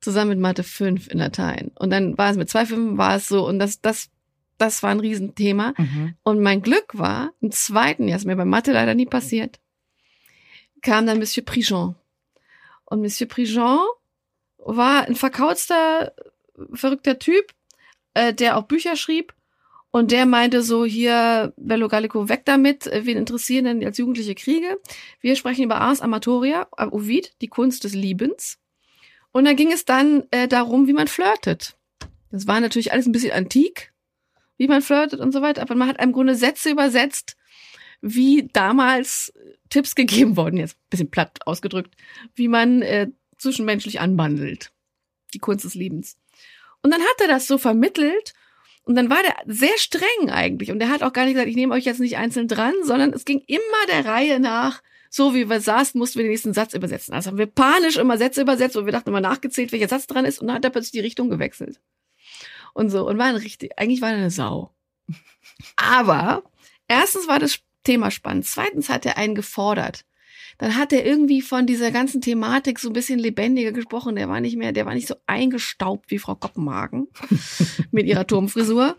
zusammen mit Mathe 5 in Latein. Und dann war es mit zwei Fünfen war es so. Und das, das, das war ein Riesenthema. Mhm. Und mein Glück war, im zweiten Jahr, ist mir bei Mathe leider nie passiert, kam dann Monsieur Prigent. Und Monsieur Prigent war ein verkauzter, verrückter Typ, äh, der auch Bücher schrieb. Und der meinte so, hier, Bello Gallico, weg damit, äh, wen interessieren denn als Jugendliche Kriege? Wir sprechen über Ars Amatoria, äh, Ovid, die Kunst des Liebens. Und da ging es dann äh, darum, wie man flirtet. Das war natürlich alles ein bisschen antik, wie man flirtet und so weiter, aber man hat im Grunde Sätze übersetzt, wie damals Tipps gegeben worden, jetzt bisschen platt ausgedrückt, wie man äh, zwischenmenschlich anbandelt. Die Kunst des Liebens. Und dann hat er das so vermittelt und dann war der sehr streng eigentlich und der hat auch gar nicht gesagt, ich nehme euch jetzt nicht einzeln dran, sondern es ging immer der Reihe nach, so wie wir saßen, mussten wir den nächsten Satz übersetzen. Also haben wir panisch immer Sätze übersetzt und wir dachten immer nachgezählt, welcher Satz dran ist und dann hat er plötzlich die Richtung gewechselt. Und so und war ein richtig, eigentlich war er eine Sau. Aber erstens war das Thema spannend, zweitens hat er einen gefordert. Dann hat er irgendwie von dieser ganzen Thematik so ein bisschen lebendiger gesprochen. Der war nicht mehr, der war nicht so eingestaubt wie Frau Koppenhagen mit ihrer Turmfrisur.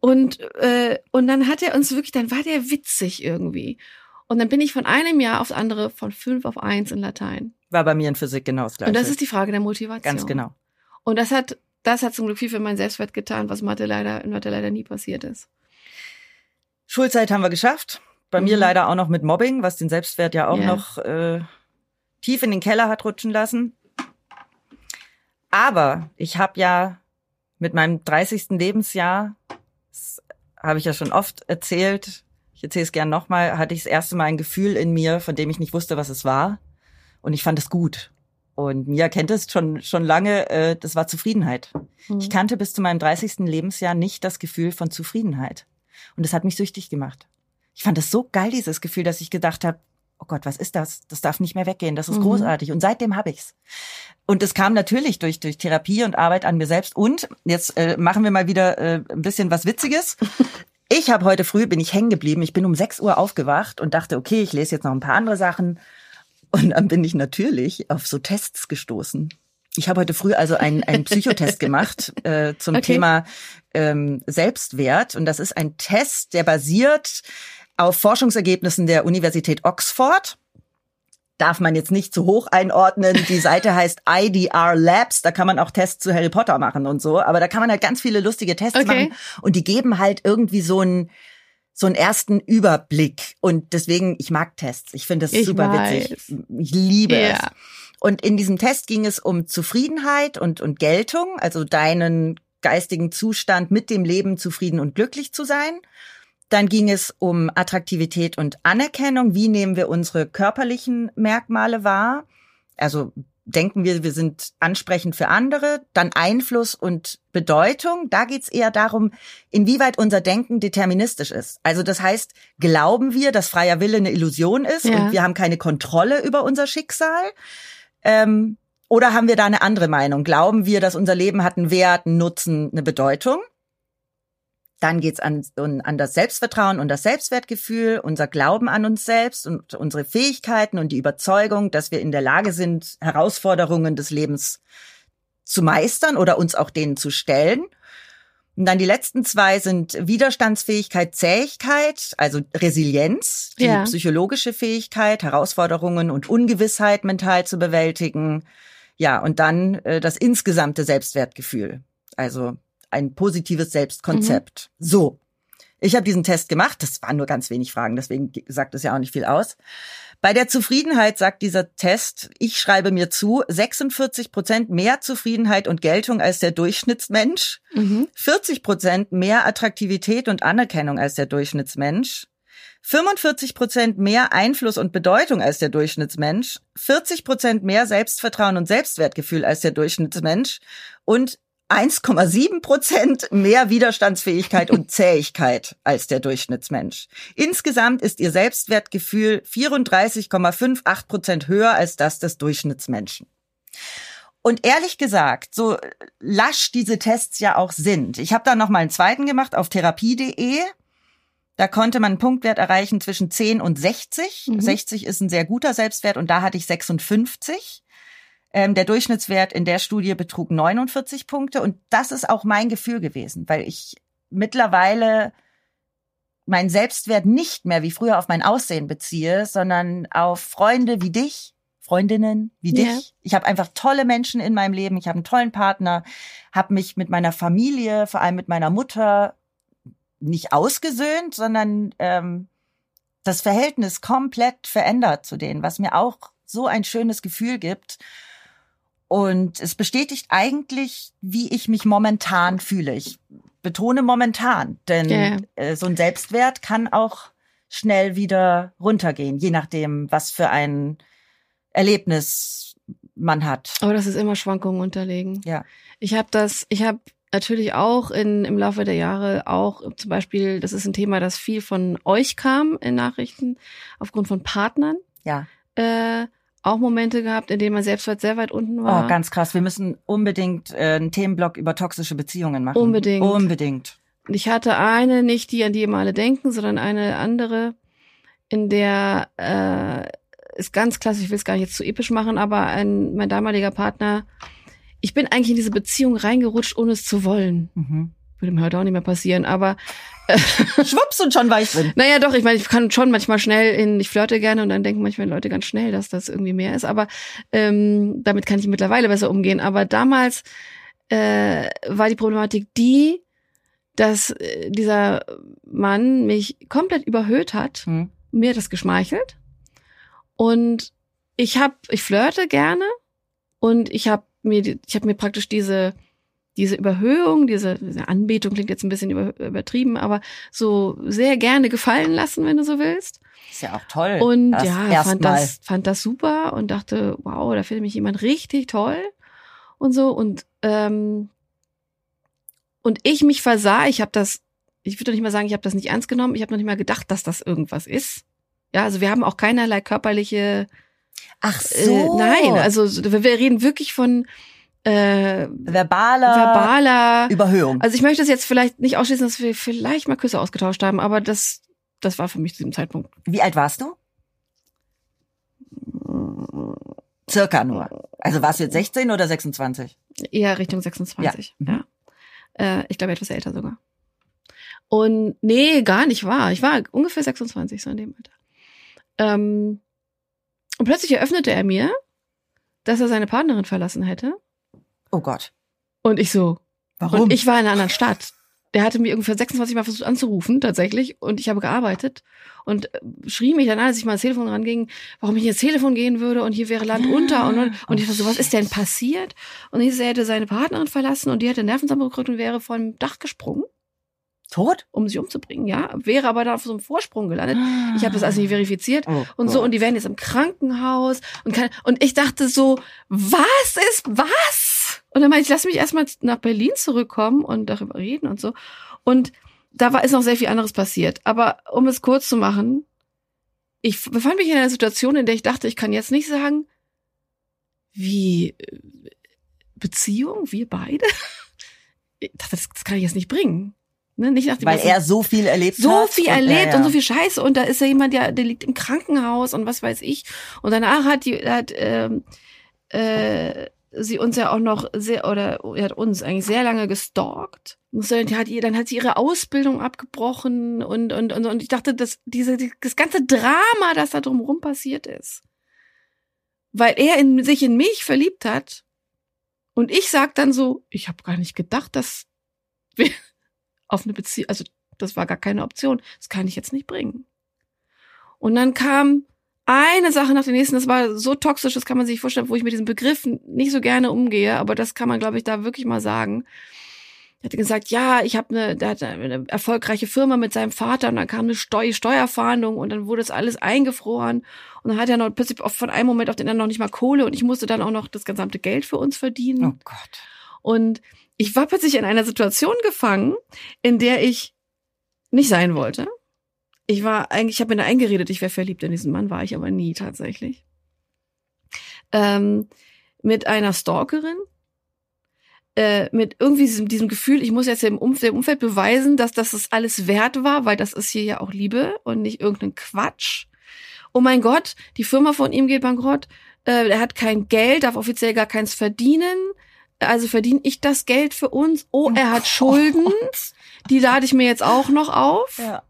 Und, äh, und dann hat er uns wirklich, dann war der witzig irgendwie. Und dann bin ich von einem Jahr aufs andere von fünf auf eins in Latein. War bei mir in Physik genau das gleiche. Und das ist die Frage der Motivation. Ganz genau. Und das hat, das hat zum Glück viel für meinen Selbstwert getan, was Mathe leider, in Mathe leider nie passiert ist. Schulzeit haben wir geschafft. Bei mir Mhm. leider auch noch mit Mobbing, was den Selbstwert ja auch Ja. noch äh, tief in den Keller hat rutschen lassen. Aber ich habe ja mit meinem 30. Lebensjahr, das habe ich ja schon oft erzählt, ich erzähle es gern nochmal, hatte ich das erste Mal ein Gefühl in mir, von dem ich nicht wusste, was es war. Und ich fand es gut. Und Mia kennt es schon, schon lange, äh, das war Zufriedenheit. Mhm. Ich kannte bis zu meinem 30. Lebensjahr nicht das Gefühl von Zufriedenheit. Und das hat mich süchtig gemacht. Ich fand es so geil, dieses Gefühl, dass ich gedacht habe, oh Gott, was ist das? Das darf nicht mehr weggehen. Das ist Mhm. großartig. Und seitdem habe ich's. Und es kam natürlich durch, durch Therapie und Arbeit an mir selbst. Und jetzt äh, machen wir mal wieder äh, ein bisschen was Witziges. Ich habe heute früh, bin ich hängen geblieben. Ich bin um 6 Uhr aufgewacht und dachte, okay, ich lese jetzt noch ein paar andere Sachen. Und dann bin ich natürlich auf so Tests gestoßen. Ich habe heute früh also einen, einen Psychotest gemacht äh, zum Okay. Thema ähm, Selbstwert. Und das ist ein Test, der basiert auf Forschungsergebnissen der Universität Oxford. Darf man jetzt nicht zu hoch einordnen. Die Seite heißt IDR Labs. Da kann man auch Tests zu Harry Potter machen und so. Aber da kann man halt ganz viele lustige Tests Okay. machen. Und die geben halt irgendwie so einen so einen ersten Überblick. Und deswegen, ich mag Tests. Ich finde das Ich super weiß. witzig. Ich liebe Ja. es. Und in diesem Test ging es um Zufriedenheit und, und Geltung, also deinen geistigen Zustand mit dem Leben zufrieden und glücklich zu sein. Dann ging es um Attraktivität und Anerkennung. Wie nehmen wir unsere körperlichen Merkmale wahr? Also denken wir, wir sind ansprechend für andere. Dann Einfluss und Bedeutung. Da geht's eher darum, inwieweit unser Denken deterministisch ist. Also das heißt, glauben wir, dass freier Wille eine Illusion ist Ja. und wir haben keine Kontrolle über unser Schicksal? Ähm, oder haben wir da eine andere Meinung? Glauben wir, dass unser Leben hat einen Wert, einen Nutzen, eine Bedeutung? Dann geht's an, an das Selbstvertrauen und das Selbstwertgefühl, unser Glauben an uns selbst und unsere Fähigkeiten und die Überzeugung, dass wir in der Lage sind, Herausforderungen des Lebens zu meistern oder uns auch denen zu stellen. Und dann die letzten zwei sind Widerstandsfähigkeit, Zähigkeit, also Resilienz, die Ja. psychologische Fähigkeit, Herausforderungen und Ungewissheit mental zu bewältigen. Ja, und dann äh, das insgesamte Selbstwertgefühl, also ein positives Selbstkonzept. So, ich habe diesen Test gemacht, das waren nur ganz wenig Fragen, deswegen sagt es ja auch nicht viel aus. Bei der Zufriedenheit sagt dieser Test, ich schreibe mir zu, 46 Prozent mehr Zufriedenheit und Geltung als der Durchschnittsmensch, Mhm. 40 Prozent mehr Attraktivität und Anerkennung als der Durchschnittsmensch, 45 Prozent mehr Einfluss und Bedeutung als der Durchschnittsmensch, 40 Prozent mehr Selbstvertrauen und Selbstwertgefühl als der Durchschnittsmensch und 1,7 Prozent mehr Widerstandsfähigkeit und Zähigkeit als der Durchschnittsmensch. Insgesamt ist ihr Selbstwertgefühl 34,58 Prozent höher als das des Durchschnittsmenschen. Und ehrlich gesagt, so lasch diese Tests ja auch sind. Ich habe da noch mal einen zweiten gemacht auf therapie.de. Da konnte man einen Punktwert erreichen zwischen 10 und 60. Mhm. 60 ist ein sehr guter Selbstwert und da hatte ich 56. Ähm, der Durchschnittswert in der Studie betrug 49 Punkte und das ist auch mein Gefühl gewesen, weil ich mittlerweile meinen Selbstwert nicht mehr wie früher auf mein Aussehen beziehe, sondern auf Freunde wie dich, Freundinnen wie dich. Ich habe einfach tolle Menschen in meinem Leben. Ich habe einen tollen Partner, habe mich mit meiner Familie, vor allem mit meiner Mutter, nicht ausgesöhnt, sondern ähm, das Verhältnis komplett verändert zu denen, was mir auch so ein schönes Gefühl gibt. Und es bestätigt eigentlich, wie ich mich momentan fühle. Ich betone momentan, denn ja. äh, so ein Selbstwert kann auch schnell wieder runtergehen, je nachdem, was für ein Erlebnis man hat. Aber das ist immer Schwankungen unterlegen. Ja. Ich habe das, ich habe natürlich auch in, im Laufe der Jahre auch zum Beispiel, das ist ein Thema, das viel von euch kam in Nachrichten, aufgrund von Partnern, Ja. äh, auch Momente gehabt, in denen man Selbstwert sehr weit unten war. Oh, ganz krass. Wir müssen unbedingt äh, einen Themenblock über toxische Beziehungen machen. Unbedingt. Unbedingt. Und ich hatte eine, nicht die, an die immer alle denken, sondern eine andere, in der äh, ist ganz klassisch, ich will es gar nicht jetzt zu episch machen, aber ein, mein damaliger Partner, ich bin eigentlich in diese Beziehung reingerutscht, ohne es zu wollen. Mhm. Würde mir heute auch nicht mehr passieren, aber Schwupps und schon war ich drin. naja, doch, ich meine, ich kann schon manchmal schnell in, ich flirte gerne und dann denken manchmal Leute ganz schnell, dass das irgendwie mehr ist, aber ähm, damit kann ich mittlerweile besser umgehen. Aber damals äh, war die Problematik die, dass äh, dieser Mann mich komplett überhöht hat, Hm. mir das geschmeichelt und ich habe, ich flirte gerne und ich habe mir, ich habe mir praktisch diese diese Überhöhung, diese, diese Anbetung klingt jetzt ein bisschen über, übertrieben, aber so sehr gerne gefallen lassen, wenn du so willst. Ist ja auch toll. Und ja, fand mal. das, fand das super und dachte, wow, da findet mich jemand richtig toll und so. Und, ähm, und ich mich versah, ich habe das, ich würde nicht mal sagen, ich habe das nicht ernst genommen, ich habe noch nicht mal gedacht, dass das irgendwas ist. Ja, also wir haben auch keinerlei körperliche, Ach äh, so. nein, also so- wir wir reden wirklich von äh, verbaler verbaler Überhöhung. also ich möchte es jetzt vielleicht nicht ausschließen, dass wir vielleicht mal Küsse ausgetauscht haben, aber das, das war für mich zu diesem Zeitpunkt. Wie alt warst du? Circa nur. Also warst du jetzt 16 oder 26? Eher Richtung 26. Ja. Ja. Äh, ich glaube etwas älter sogar. Und nee, gar nicht wahr. Ich war ungefähr 26 so in dem Alter. Ähm, und plötzlich eröffnete er mir, dass er seine Partnerin verlassen hätte. Oh Gott. Und ich so, Warum? Und ich war in einer anderen Stadt. Der hatte mir ungefähr 26 Mal versucht anzurufen, tatsächlich. Und ich habe gearbeitet und äh, schrie mich dann an, als ich mal ans Telefon ranging, warum ich ins Telefon gehen würde und hier wäre Land unter. Und, und, und ich war so, was ist denn passiert? Und hieß, er hätte seine Partnerin verlassen und die hätte Nervenzusammenbruch gekriegt und wäre vom Dach gesprungen, Tot? um sie umzubringen, ja. Wäre aber da auf so einem Vorsprung gelandet. Ich habe das alles nicht verifiziert. Oh Und so, und die werden jetzt im Krankenhaus und kann, und ich dachte so, was ist was? Und dann meinte ich, lass mich erstmal nach Berlin zurückkommen und darüber reden und so. Und da war, ist noch sehr viel anderes passiert. Aber um es kurz zu machen, ich befand mich in einer Situation, in der ich dachte, ich kann jetzt nicht sagen, wie äh, Beziehung, wir beide. Ich dachte, das, das kann ich jetzt nicht bringen. Ne? Nicht nach dem Weil er so viel erlebt so hat. viel und- erlebt ja, ja. und so viel Scheiße und da ist ja jemand, der, der liegt im Krankenhaus und was weiß ich. Und danach hat die, hat, ähm, äh, sie uns ja auch noch sehr, oder er hat uns eigentlich sehr lange gestalkt. Die hat ihr, dann hat sie ihre Ausbildung abgebrochen und, und, und, und ich dachte, dass diese, das ganze Drama, das da drumherum passiert ist, weil er in, sich in mich verliebt hat und ich sag dann so, ich habe gar nicht gedacht, dass wir auf eine Beziehung, also das war gar keine Option, das kann ich jetzt nicht bringen. Und dann kam eine Sache nach der nächsten, das war so toxisch, das kann man sich vorstellen, wo ich mit diesem Begriff nicht so gerne umgehe, aber das kann man, glaube ich, da wirklich mal sagen. Er hat gesagt, ja, ich habe eine, der hat eine erfolgreiche Firma mit seinem Vater und dann kam eine Steu Steuerfahndung und dann wurde das alles eingefroren und dann hat er noch plötzlich von einem Moment auf den anderen noch nicht mal Kohle und ich musste dann auch noch das gesamte Geld für uns verdienen. Oh Gott. Und ich war plötzlich in einer Situation gefangen, in der ich nicht sein wollte ich war eigentlich, ich habe mir da eingeredet, ich wäre verliebt in diesen Mann, war ich aber nie tatsächlich. Ähm, mit einer Stalkerin, äh, mit irgendwie diesem, diesem Gefühl, ich muss jetzt dem Umfeld, dem Umfeld beweisen, dass das es alles wert war, weil das ist hier ja auch Liebe und nicht irgendein Quatsch. Oh mein Gott, die Firma von ihm geht bankrott, äh, er hat kein Geld, darf offiziell gar keins verdienen. Also verdiene ich das Geld für uns. Oh, er hat Schulden. Die lade ich mir jetzt auch noch auf. Ja.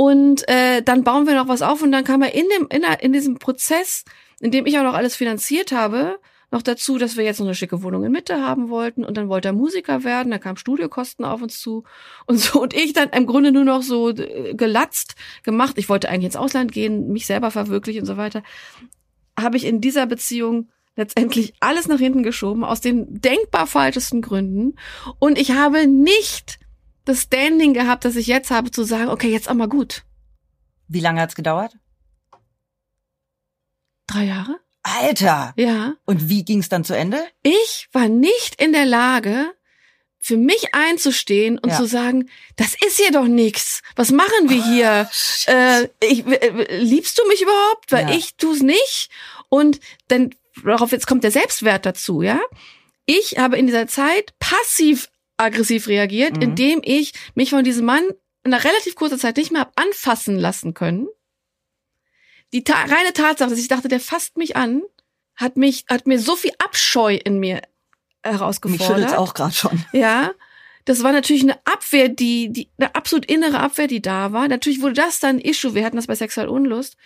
Und äh, dann bauen wir noch was auf und dann kam er in dem in, in diesem Prozess, in dem ich auch noch alles finanziert habe, noch dazu, dass wir jetzt noch eine schicke Wohnung in Mitte haben wollten und dann wollte er Musiker werden, da kamen Studiokosten auf uns zu und so und ich dann im Grunde nur noch so äh, gelatzt gemacht. Ich wollte eigentlich ins Ausland gehen, mich selber verwirklichen und so weiter. Habe ich in dieser Beziehung letztendlich alles nach hinten geschoben aus den denkbar falschesten Gründen und ich habe nicht das Standing gehabt, das ich jetzt habe, zu sagen, okay, jetzt auch mal gut. Wie lange hat's gedauert? Drei Jahre? Alter! Ja. Und wie ging's dann zu Ende? Ich war nicht in der Lage, für mich einzustehen und Ja. zu sagen, das ist hier doch nix. Was machen wir hier? äh, ich, äh, liebst du mich überhaupt? Weil Ja. ich tu's nicht. Und dann, darauf jetzt kommt der Selbstwert dazu, ja? Ich habe in dieser Zeit passiv aggressiv reagiert, Mhm. indem ich mich von diesem Mann in einer relativ kurzer Zeit nicht mehr hab anfassen lassen können. Die ta reine Tatsache, dass ich dachte, der fasst mich an, hat mich, hat mir so viel Abscheu in mir Mich herausgefordert. schüttelt's auch gerade schon. Ja, das war natürlich eine Abwehr, die, die, eine absolut innere Abwehr, die da war. Natürlich wurde das dann ein Issue. Wir hatten das bei Sexualunlust,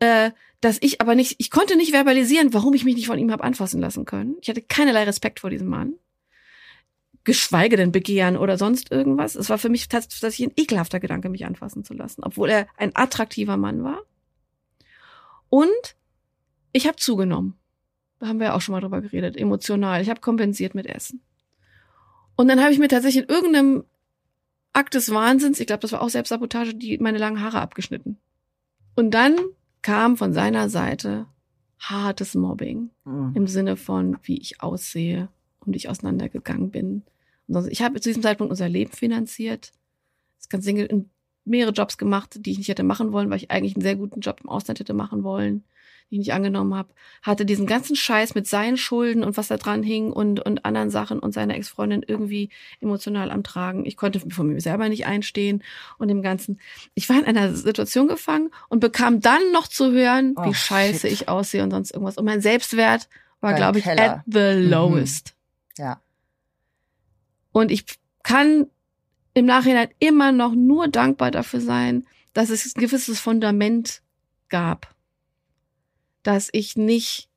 äh, dass ich aber nicht, ich konnte nicht verbalisieren, warum ich mich nicht von ihm habe anfassen lassen können. Ich hatte keinerlei Respekt vor diesem Mann. Geschweige denn Begehren oder sonst irgendwas. Es war für mich tatsächlich ein ekelhafter Gedanke, mich anfassen zu lassen, obwohl er ein attraktiver Mann war. Und ich habe zugenommen. Da haben wir ja auch schon mal drüber geredet, emotional. Ich habe kompensiert mit Essen. Und dann habe ich mir tatsächlich in irgendeinem Akt des Wahnsinns, ich glaube, das war auch Selbstsabotage, die meine langen Haare abgeschnitten. Und dann kam von seiner Seite hartes Mobbing Mhm. im Sinne von, wie ich aussehe und ich auseinandergegangen bin. Ich habe zu diesem Zeitpunkt unser Leben finanziert. Das ganze Ding in mehrere Jobs gemacht, die ich nicht hätte machen wollen, weil ich eigentlich einen sehr guten Job im Ausland hätte machen wollen, die ich nicht angenommen habe. Hatte diesen ganzen Scheiß mit seinen Schulden und was da dran hing und, und anderen Sachen und seiner Ex-Freundin irgendwie emotional am Tragen. Ich konnte von mir selber nicht einstehen und dem Ganzen. Ich war in einer Situation gefangen und bekam dann noch zu hören, Oh, wie scheiße shit. ich aussehe und sonst irgendwas. Und mein Selbstwert war, glaube ich, Keller. at the Mhm. Ja. Und ich kann im Nachhinein immer noch nur dankbar dafür sein, dass es ein gewisses Fundament gab. Dass ich nicht,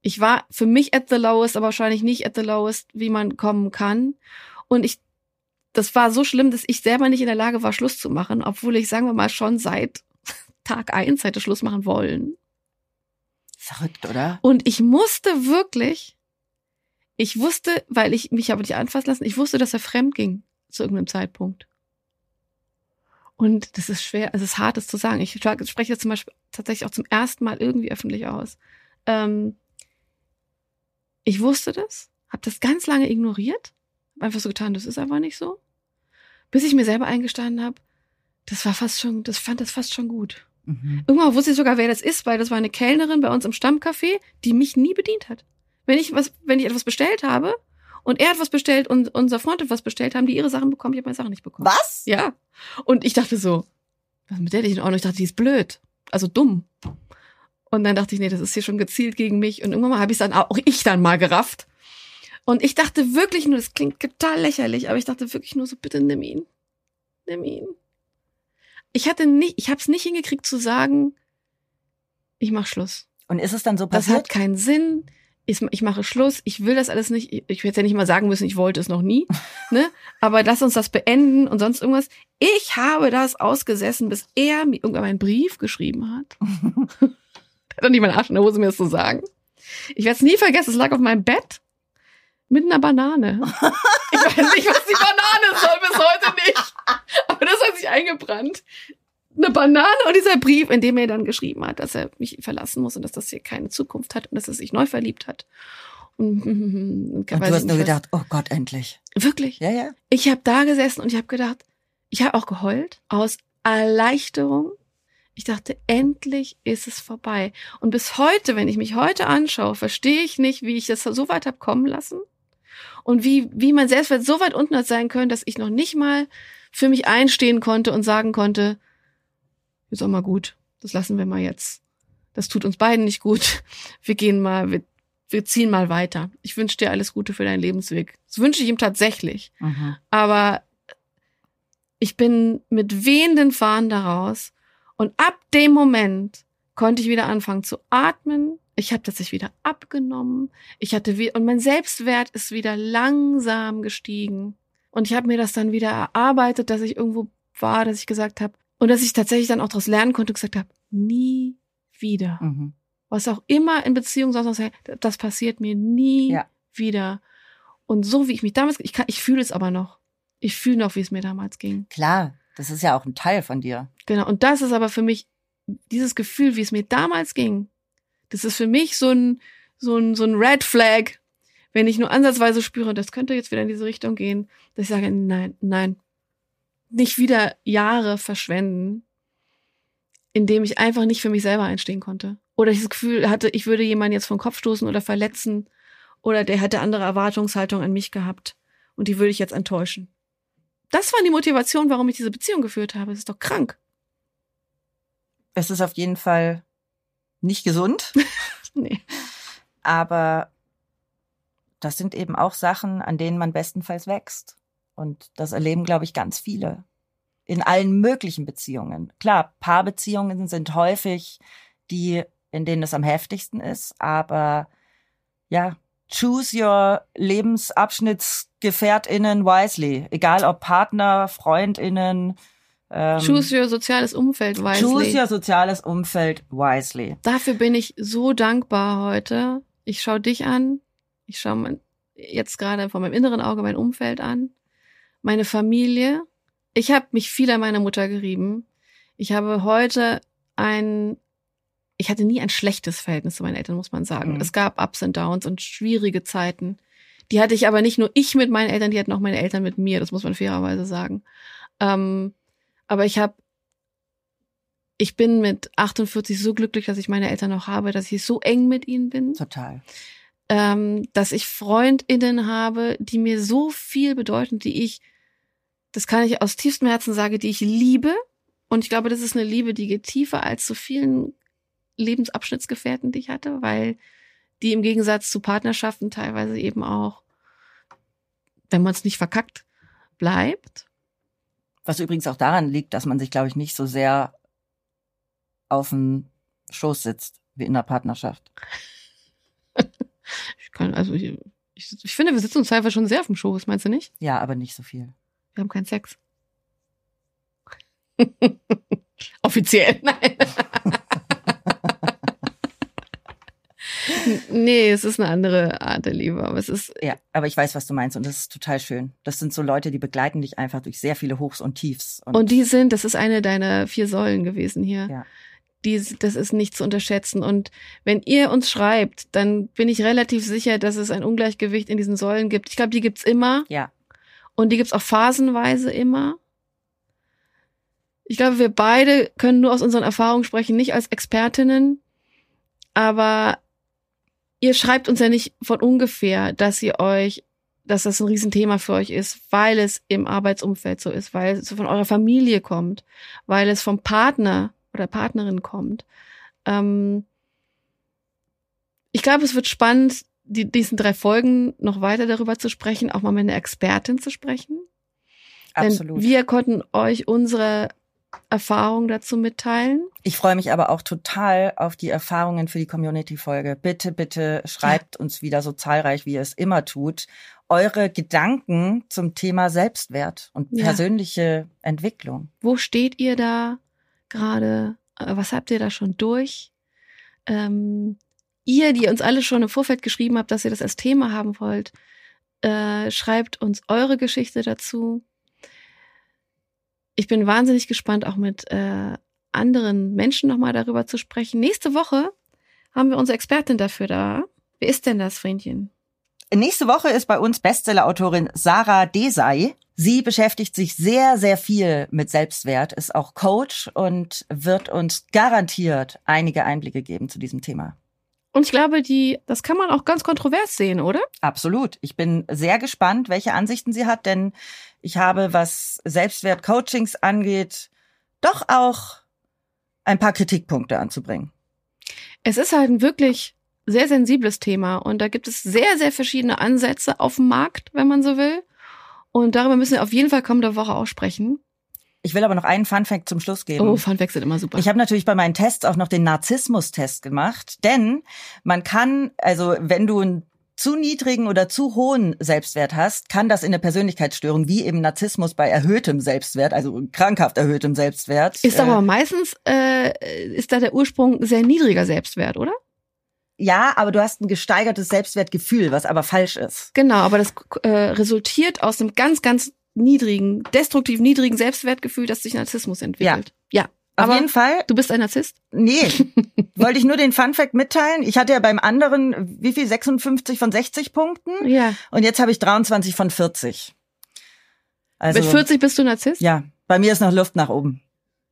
ich war für mich at the lowest, aber wahrscheinlich nicht at the lowest, wie man kommen kann. Und ich, das war so schlimm, dass ich selber nicht in der Lage war, Schluss zu machen, obwohl ich, sagen wir mal, schon seit Tag eins hätte Schluss machen wollen. Verrückt, oder? Und ich musste wirklich, ich wusste, weil ich mich aber nicht anfassen lassen, ich wusste, dass er fremd ging zu irgendeinem Zeitpunkt. Und das ist schwer, es ist hart, das zu sagen. Ich spreche das zum Beispiel tatsächlich auch zum ersten Mal irgendwie öffentlich aus. Ähm, ich wusste das, habe das ganz lange ignoriert, hab einfach so getan, das ist einfach nicht so, bis ich mir selber eingestanden habe, das war fast schon, das fand das fast schon gut. Mhm. Irgendwann wusste ich sogar, wer das ist, weil das war eine Kellnerin bei uns im Stammcafé, die mich nie bedient hat. Wenn ich was, wenn ich etwas bestellt habe und er hat was bestellt und unser Freund hat was bestellt, haben die ihre Sachen bekommen, ich habe meine Sachen nicht bekommen. Was? Ja. Und ich dachte so, was ist mit der nicht in Ordnung? Ich dachte, die ist blöd. Also dumm. Und dann dachte ich, nee, das ist hier schon gezielt gegen mich. Und irgendwann mal habe ich dann auch ich dann mal gerafft. Und ich dachte wirklich nur, das klingt total lächerlich, aber ich dachte wirklich nur so, bitte nimm ihn. Nimm ihn. Ich hatte nicht, ich habe es nicht hingekriegt zu sagen, ich mach Schluss. Und ist es dann so Das passiert? hat keinen Sinn. Ich, mache Schluss. Ich will das alles nicht. Ich, ich hätte ja nicht mal sagen müssen, ich wollte es noch nie. ne? Aber lass uns das beenden und sonst irgendwas. Ich habe das ausgesessen, bis er mir irgendwann einen Brief geschrieben hat. er hat doch nicht mal einen Arsch in der Hose, mir das zu sagen. Ich werde es nie vergessen. Es lag auf meinem Bett mit einer Banane. Ich weiß nicht, was die Banane soll, bis heute nicht. Aber das hat sich eingebrannt. Eine Banane und dieser Brief, in dem er dann geschrieben hat, dass er mich verlassen muss und dass das hier keine Zukunft hat und dass er sich neu verliebt hat. Und, und du hast nur gedacht, oh Gott, endlich. Wirklich? Ja, ja. Ich habe da gesessen und ich habe gedacht, ich habe auch geheult aus Erleichterung. Ich dachte, endlich ist es vorbei. Und bis heute, wenn ich mich heute anschaue, verstehe ich nicht, wie ich das so weit habe kommen lassen. Und wie, wie mein Selbstwert so weit unten hat sein können, dass ich noch nicht mal für mich einstehen konnte und sagen konnte, ist auch mal gut, das lassen wir mal jetzt. Das tut uns beiden nicht gut. Wir gehen mal, wir, wir ziehen mal weiter. Ich wünsche dir alles Gute für deinen Lebensweg. Das wünsche ich ihm tatsächlich. Mhm. Aber ich bin mit wehenden Fahnen daraus. Und ab dem Moment konnte ich wieder anfangen zu atmen. Ich habe tatsächlich wieder abgenommen. Ich hatte wie und mein Selbstwert ist wieder langsam gestiegen. Und ich habe mir das dann wieder erarbeitet, dass ich irgendwo war, dass ich gesagt habe und dass ich tatsächlich dann auch daraus lernen konnte, und gesagt habe, nie wieder. Mhm. Was auch immer in Beziehung sonst noch sei, das passiert mir nie Ja. wieder. Und so wie ich mich damals, ich kann, ich fühle es aber noch. Ich fühle noch, wie es mir damals ging. Klar, das ist ja auch ein Teil von dir. Genau. Und das ist aber für mich dieses Gefühl, wie es mir damals ging. Das ist für mich so ein, so ein, so ein Red Flag, wenn ich nur ansatzweise spüre, das könnte jetzt wieder in diese Richtung gehen, dass ich sage, nein, nein, nicht wieder Jahre verschwenden, indem ich einfach nicht für mich selber einstehen konnte. Oder ich das Gefühl hatte, ich würde jemanden jetzt vom Kopf stoßen oder verletzen oder der hätte andere Erwartungshaltung an mich gehabt und die würde ich jetzt enttäuschen. Das war die Motivation, warum ich diese Beziehung geführt habe. Das ist doch krank. Es ist auf jeden Fall nicht gesund, Nee. aber das sind eben auch Sachen, an denen man bestenfalls wächst. Und das erleben, glaube ich, ganz viele. In allen möglichen Beziehungen. Klar, Paarbeziehungen sind häufig die, in denen es am heftigsten ist, aber ja, choose your LebensabschnittsgefährtInnen wisely. Egal ob Partner, FreundInnen. Ähm, Choose your soziales Umfeld wisely. choose your soziales Umfeld wisely. Dafür bin ich so dankbar heute. Ich schaue dich an. Ich schaue jetzt gerade vor meinem inneren Auge mein Umfeld an. Meine Familie. Ich habe mich viel an meine Mutter gerieben. Ich habe heute ein, ich hatte nie ein schlechtes Verhältnis zu meinen Eltern, muss man sagen. Mhm. Es gab Ups und Downs und schwierige Zeiten. Die hatte ich aber nicht nur ich mit meinen Eltern, die hatten auch meine Eltern mit mir. Das muss man fairerweise sagen. Ähm, aber ich habe, ich bin mit 48 so glücklich, dass ich meine Eltern noch habe, dass ich so eng mit ihnen bin, Total. ähm, dass ich Freundinnen habe, die mir so viel bedeuten, die ich, das kann ich aus tiefstem Herzen sagen, die ich liebe. Und ich glaube, das ist eine Liebe, die geht tiefer als zu vielen Lebensabschnittsgefährten, die ich hatte, weil die im Gegensatz zu Partnerschaften teilweise eben auch, wenn man es nicht verkackt, bleibt. Was übrigens auch daran liegt, dass man sich, glaube ich, nicht so sehr auf dem Schoß sitzt wie in der Partnerschaft. Ich kann, also ich, ich, ich finde, wir sitzen uns teilweise schon sehr auf dem Schoß, meinst du nicht? Ja, aber nicht so viel. Wir haben keinen Sex. Offiziell, nein. nee, es ist eine andere Art der Liebe, aber es ist, Ja, aber ich weiß, was du meinst und das ist total schön. Das sind so Leute, die begleiten dich einfach durch sehr viele Hochs und Tiefs. und die sind, das ist eine deiner vier Säulen gewesen hier. Ja. Die, das ist nicht zu unterschätzen. Und wenn ihr uns schreibt, dann bin ich relativ sicher, dass es ein Ungleichgewicht in diesen Säulen gibt. Ich glaube, die gibt's immer. Ja, Und die gibt's auch phasenweise immer. Ich glaube, wir beide können nur aus unseren Erfahrungen sprechen, nicht als Expertinnen. Aber ihr schreibt uns ja nicht von ungefähr, dass ihr euch, dass das ein Riesenthema für euch ist, weil es im Arbeitsumfeld so ist, weil es von eurer Familie kommt, weil es vom Partner oder Partnerin kommt. Ähm, ich glaube, es wird spannend, die, diesen drei Folgen noch weiter darüber zu sprechen, auch mal mit einer Expertin zu sprechen. Absolut. Denn wir konnten euch unsere Erfahrungen dazu mitteilen. Ich freue mich aber auch total auf die Erfahrungen für die Community-Folge. Bitte, bitte schreibt ja. uns wieder so zahlreich, wie ihr es immer tut, eure Gedanken zum Thema Selbstwert und ja. persönliche Entwicklung. Wo steht ihr da gerade? Äh, was habt ihr da schon durch? Ähm, ihr, die uns alle schon im Vorfeld geschrieben habt, dass ihr das als Thema haben wollt, äh, schreibt uns eure Geschichte dazu ich bin wahnsinnig gespannt, auch mit äh, anderen Menschen nochmal darüber zu sprechen. Nächste Woche haben wir unsere Expertin dafür da. Wer ist denn das, Vriendchen? Nächste Woche ist bei uns Bestsellerautorin Sarah Desai. Sie beschäftigt sich sehr, sehr viel mit Selbstwert, ist auch Coach und wird uns garantiert einige Einblicke geben zu diesem Thema. Und ich glaube, die, das kann man auch ganz kontrovers sehen, oder? Absolut. Ich bin sehr gespannt, welche Ansichten sie hat, denn ich habe, was Selbstwert-Coachings angeht, doch auch ein paar Kritikpunkte anzubringen. Es ist halt ein wirklich sehr sensibles Thema und da gibt es sehr, sehr verschiedene Ansätze auf dem Markt, wenn man so will. Und darüber müssen wir auf jeden Fall kommende Woche auch sprechen. Ich will aber noch einen Funfact zum Schluss geben. Oh, Funfacts sind immer super. Ich habe natürlich bei meinen Tests auch noch den Narzissmus-Test gemacht, denn man kann, also wenn du einen zu niedrigen oder zu hohen Selbstwert hast, kann das in eine Persönlichkeitsstörung wie eben Narzissmus bei erhöhtem Selbstwert, also krankhaft erhöhtem Selbstwert. Ist aber äh, meistens äh, ist da der Ursprung sehr niedriger Selbstwert, oder? Ja, aber du hast ein gesteigertes Selbstwertgefühl, was aber falsch ist. Genau, aber das äh, resultiert aus einem ganz, ganz niedrigen, destruktiv niedrigen Selbstwertgefühl, das sich Narzissmus entwickelt. Ja. ja. Auf jeden Fall. Du bist ein Narzisst? Nee. Wollte ich nur den Fun Fact mitteilen. Ich hatte ja beim anderen, wie viel? 56 von 60 Punkten. Ja. Und jetzt habe ich 23 von 40. Also, Mit 40 bist du Narzisst? Ja. Bei mir ist noch Luft nach oben.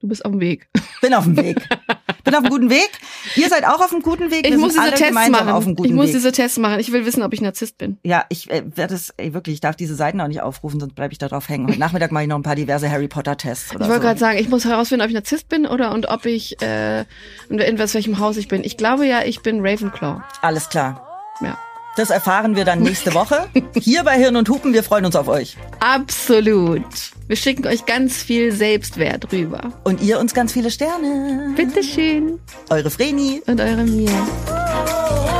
Du bist auf dem Weg. Bin auf dem Weg. Bin auf einem guten Weg. Ihr seid auch auf einem guten Weg. Wir ich muss diese Tests machen. ich muss Weg. diese Tests machen. Ich will wissen, ob ich Narzisst bin. Ja, ich äh, werde es ey, wirklich. Ich darf diese Seiten auch nicht aufrufen, sonst bleibe ich da drauf hängen. Heute Nachmittag mache ich noch ein paar diverse Harry Potter Tests. ich wollte so. gerade sagen, ich muss herausfinden, ob ich Narzisst bin oder und ob ich äh, in, in welchem Haus ich bin. Ich glaube ja, ich bin Ravenclaw. Alles klar. Ja. Das erfahren wir dann nächste Woche. Hier bei Hirn und Hupen. Wir freuen uns auf euch. Absolut. Wir schicken euch ganz viel Selbstwert rüber. Und ihr uns ganz viele Sterne. Bitteschön. Eure Vreni. Und eure Mia.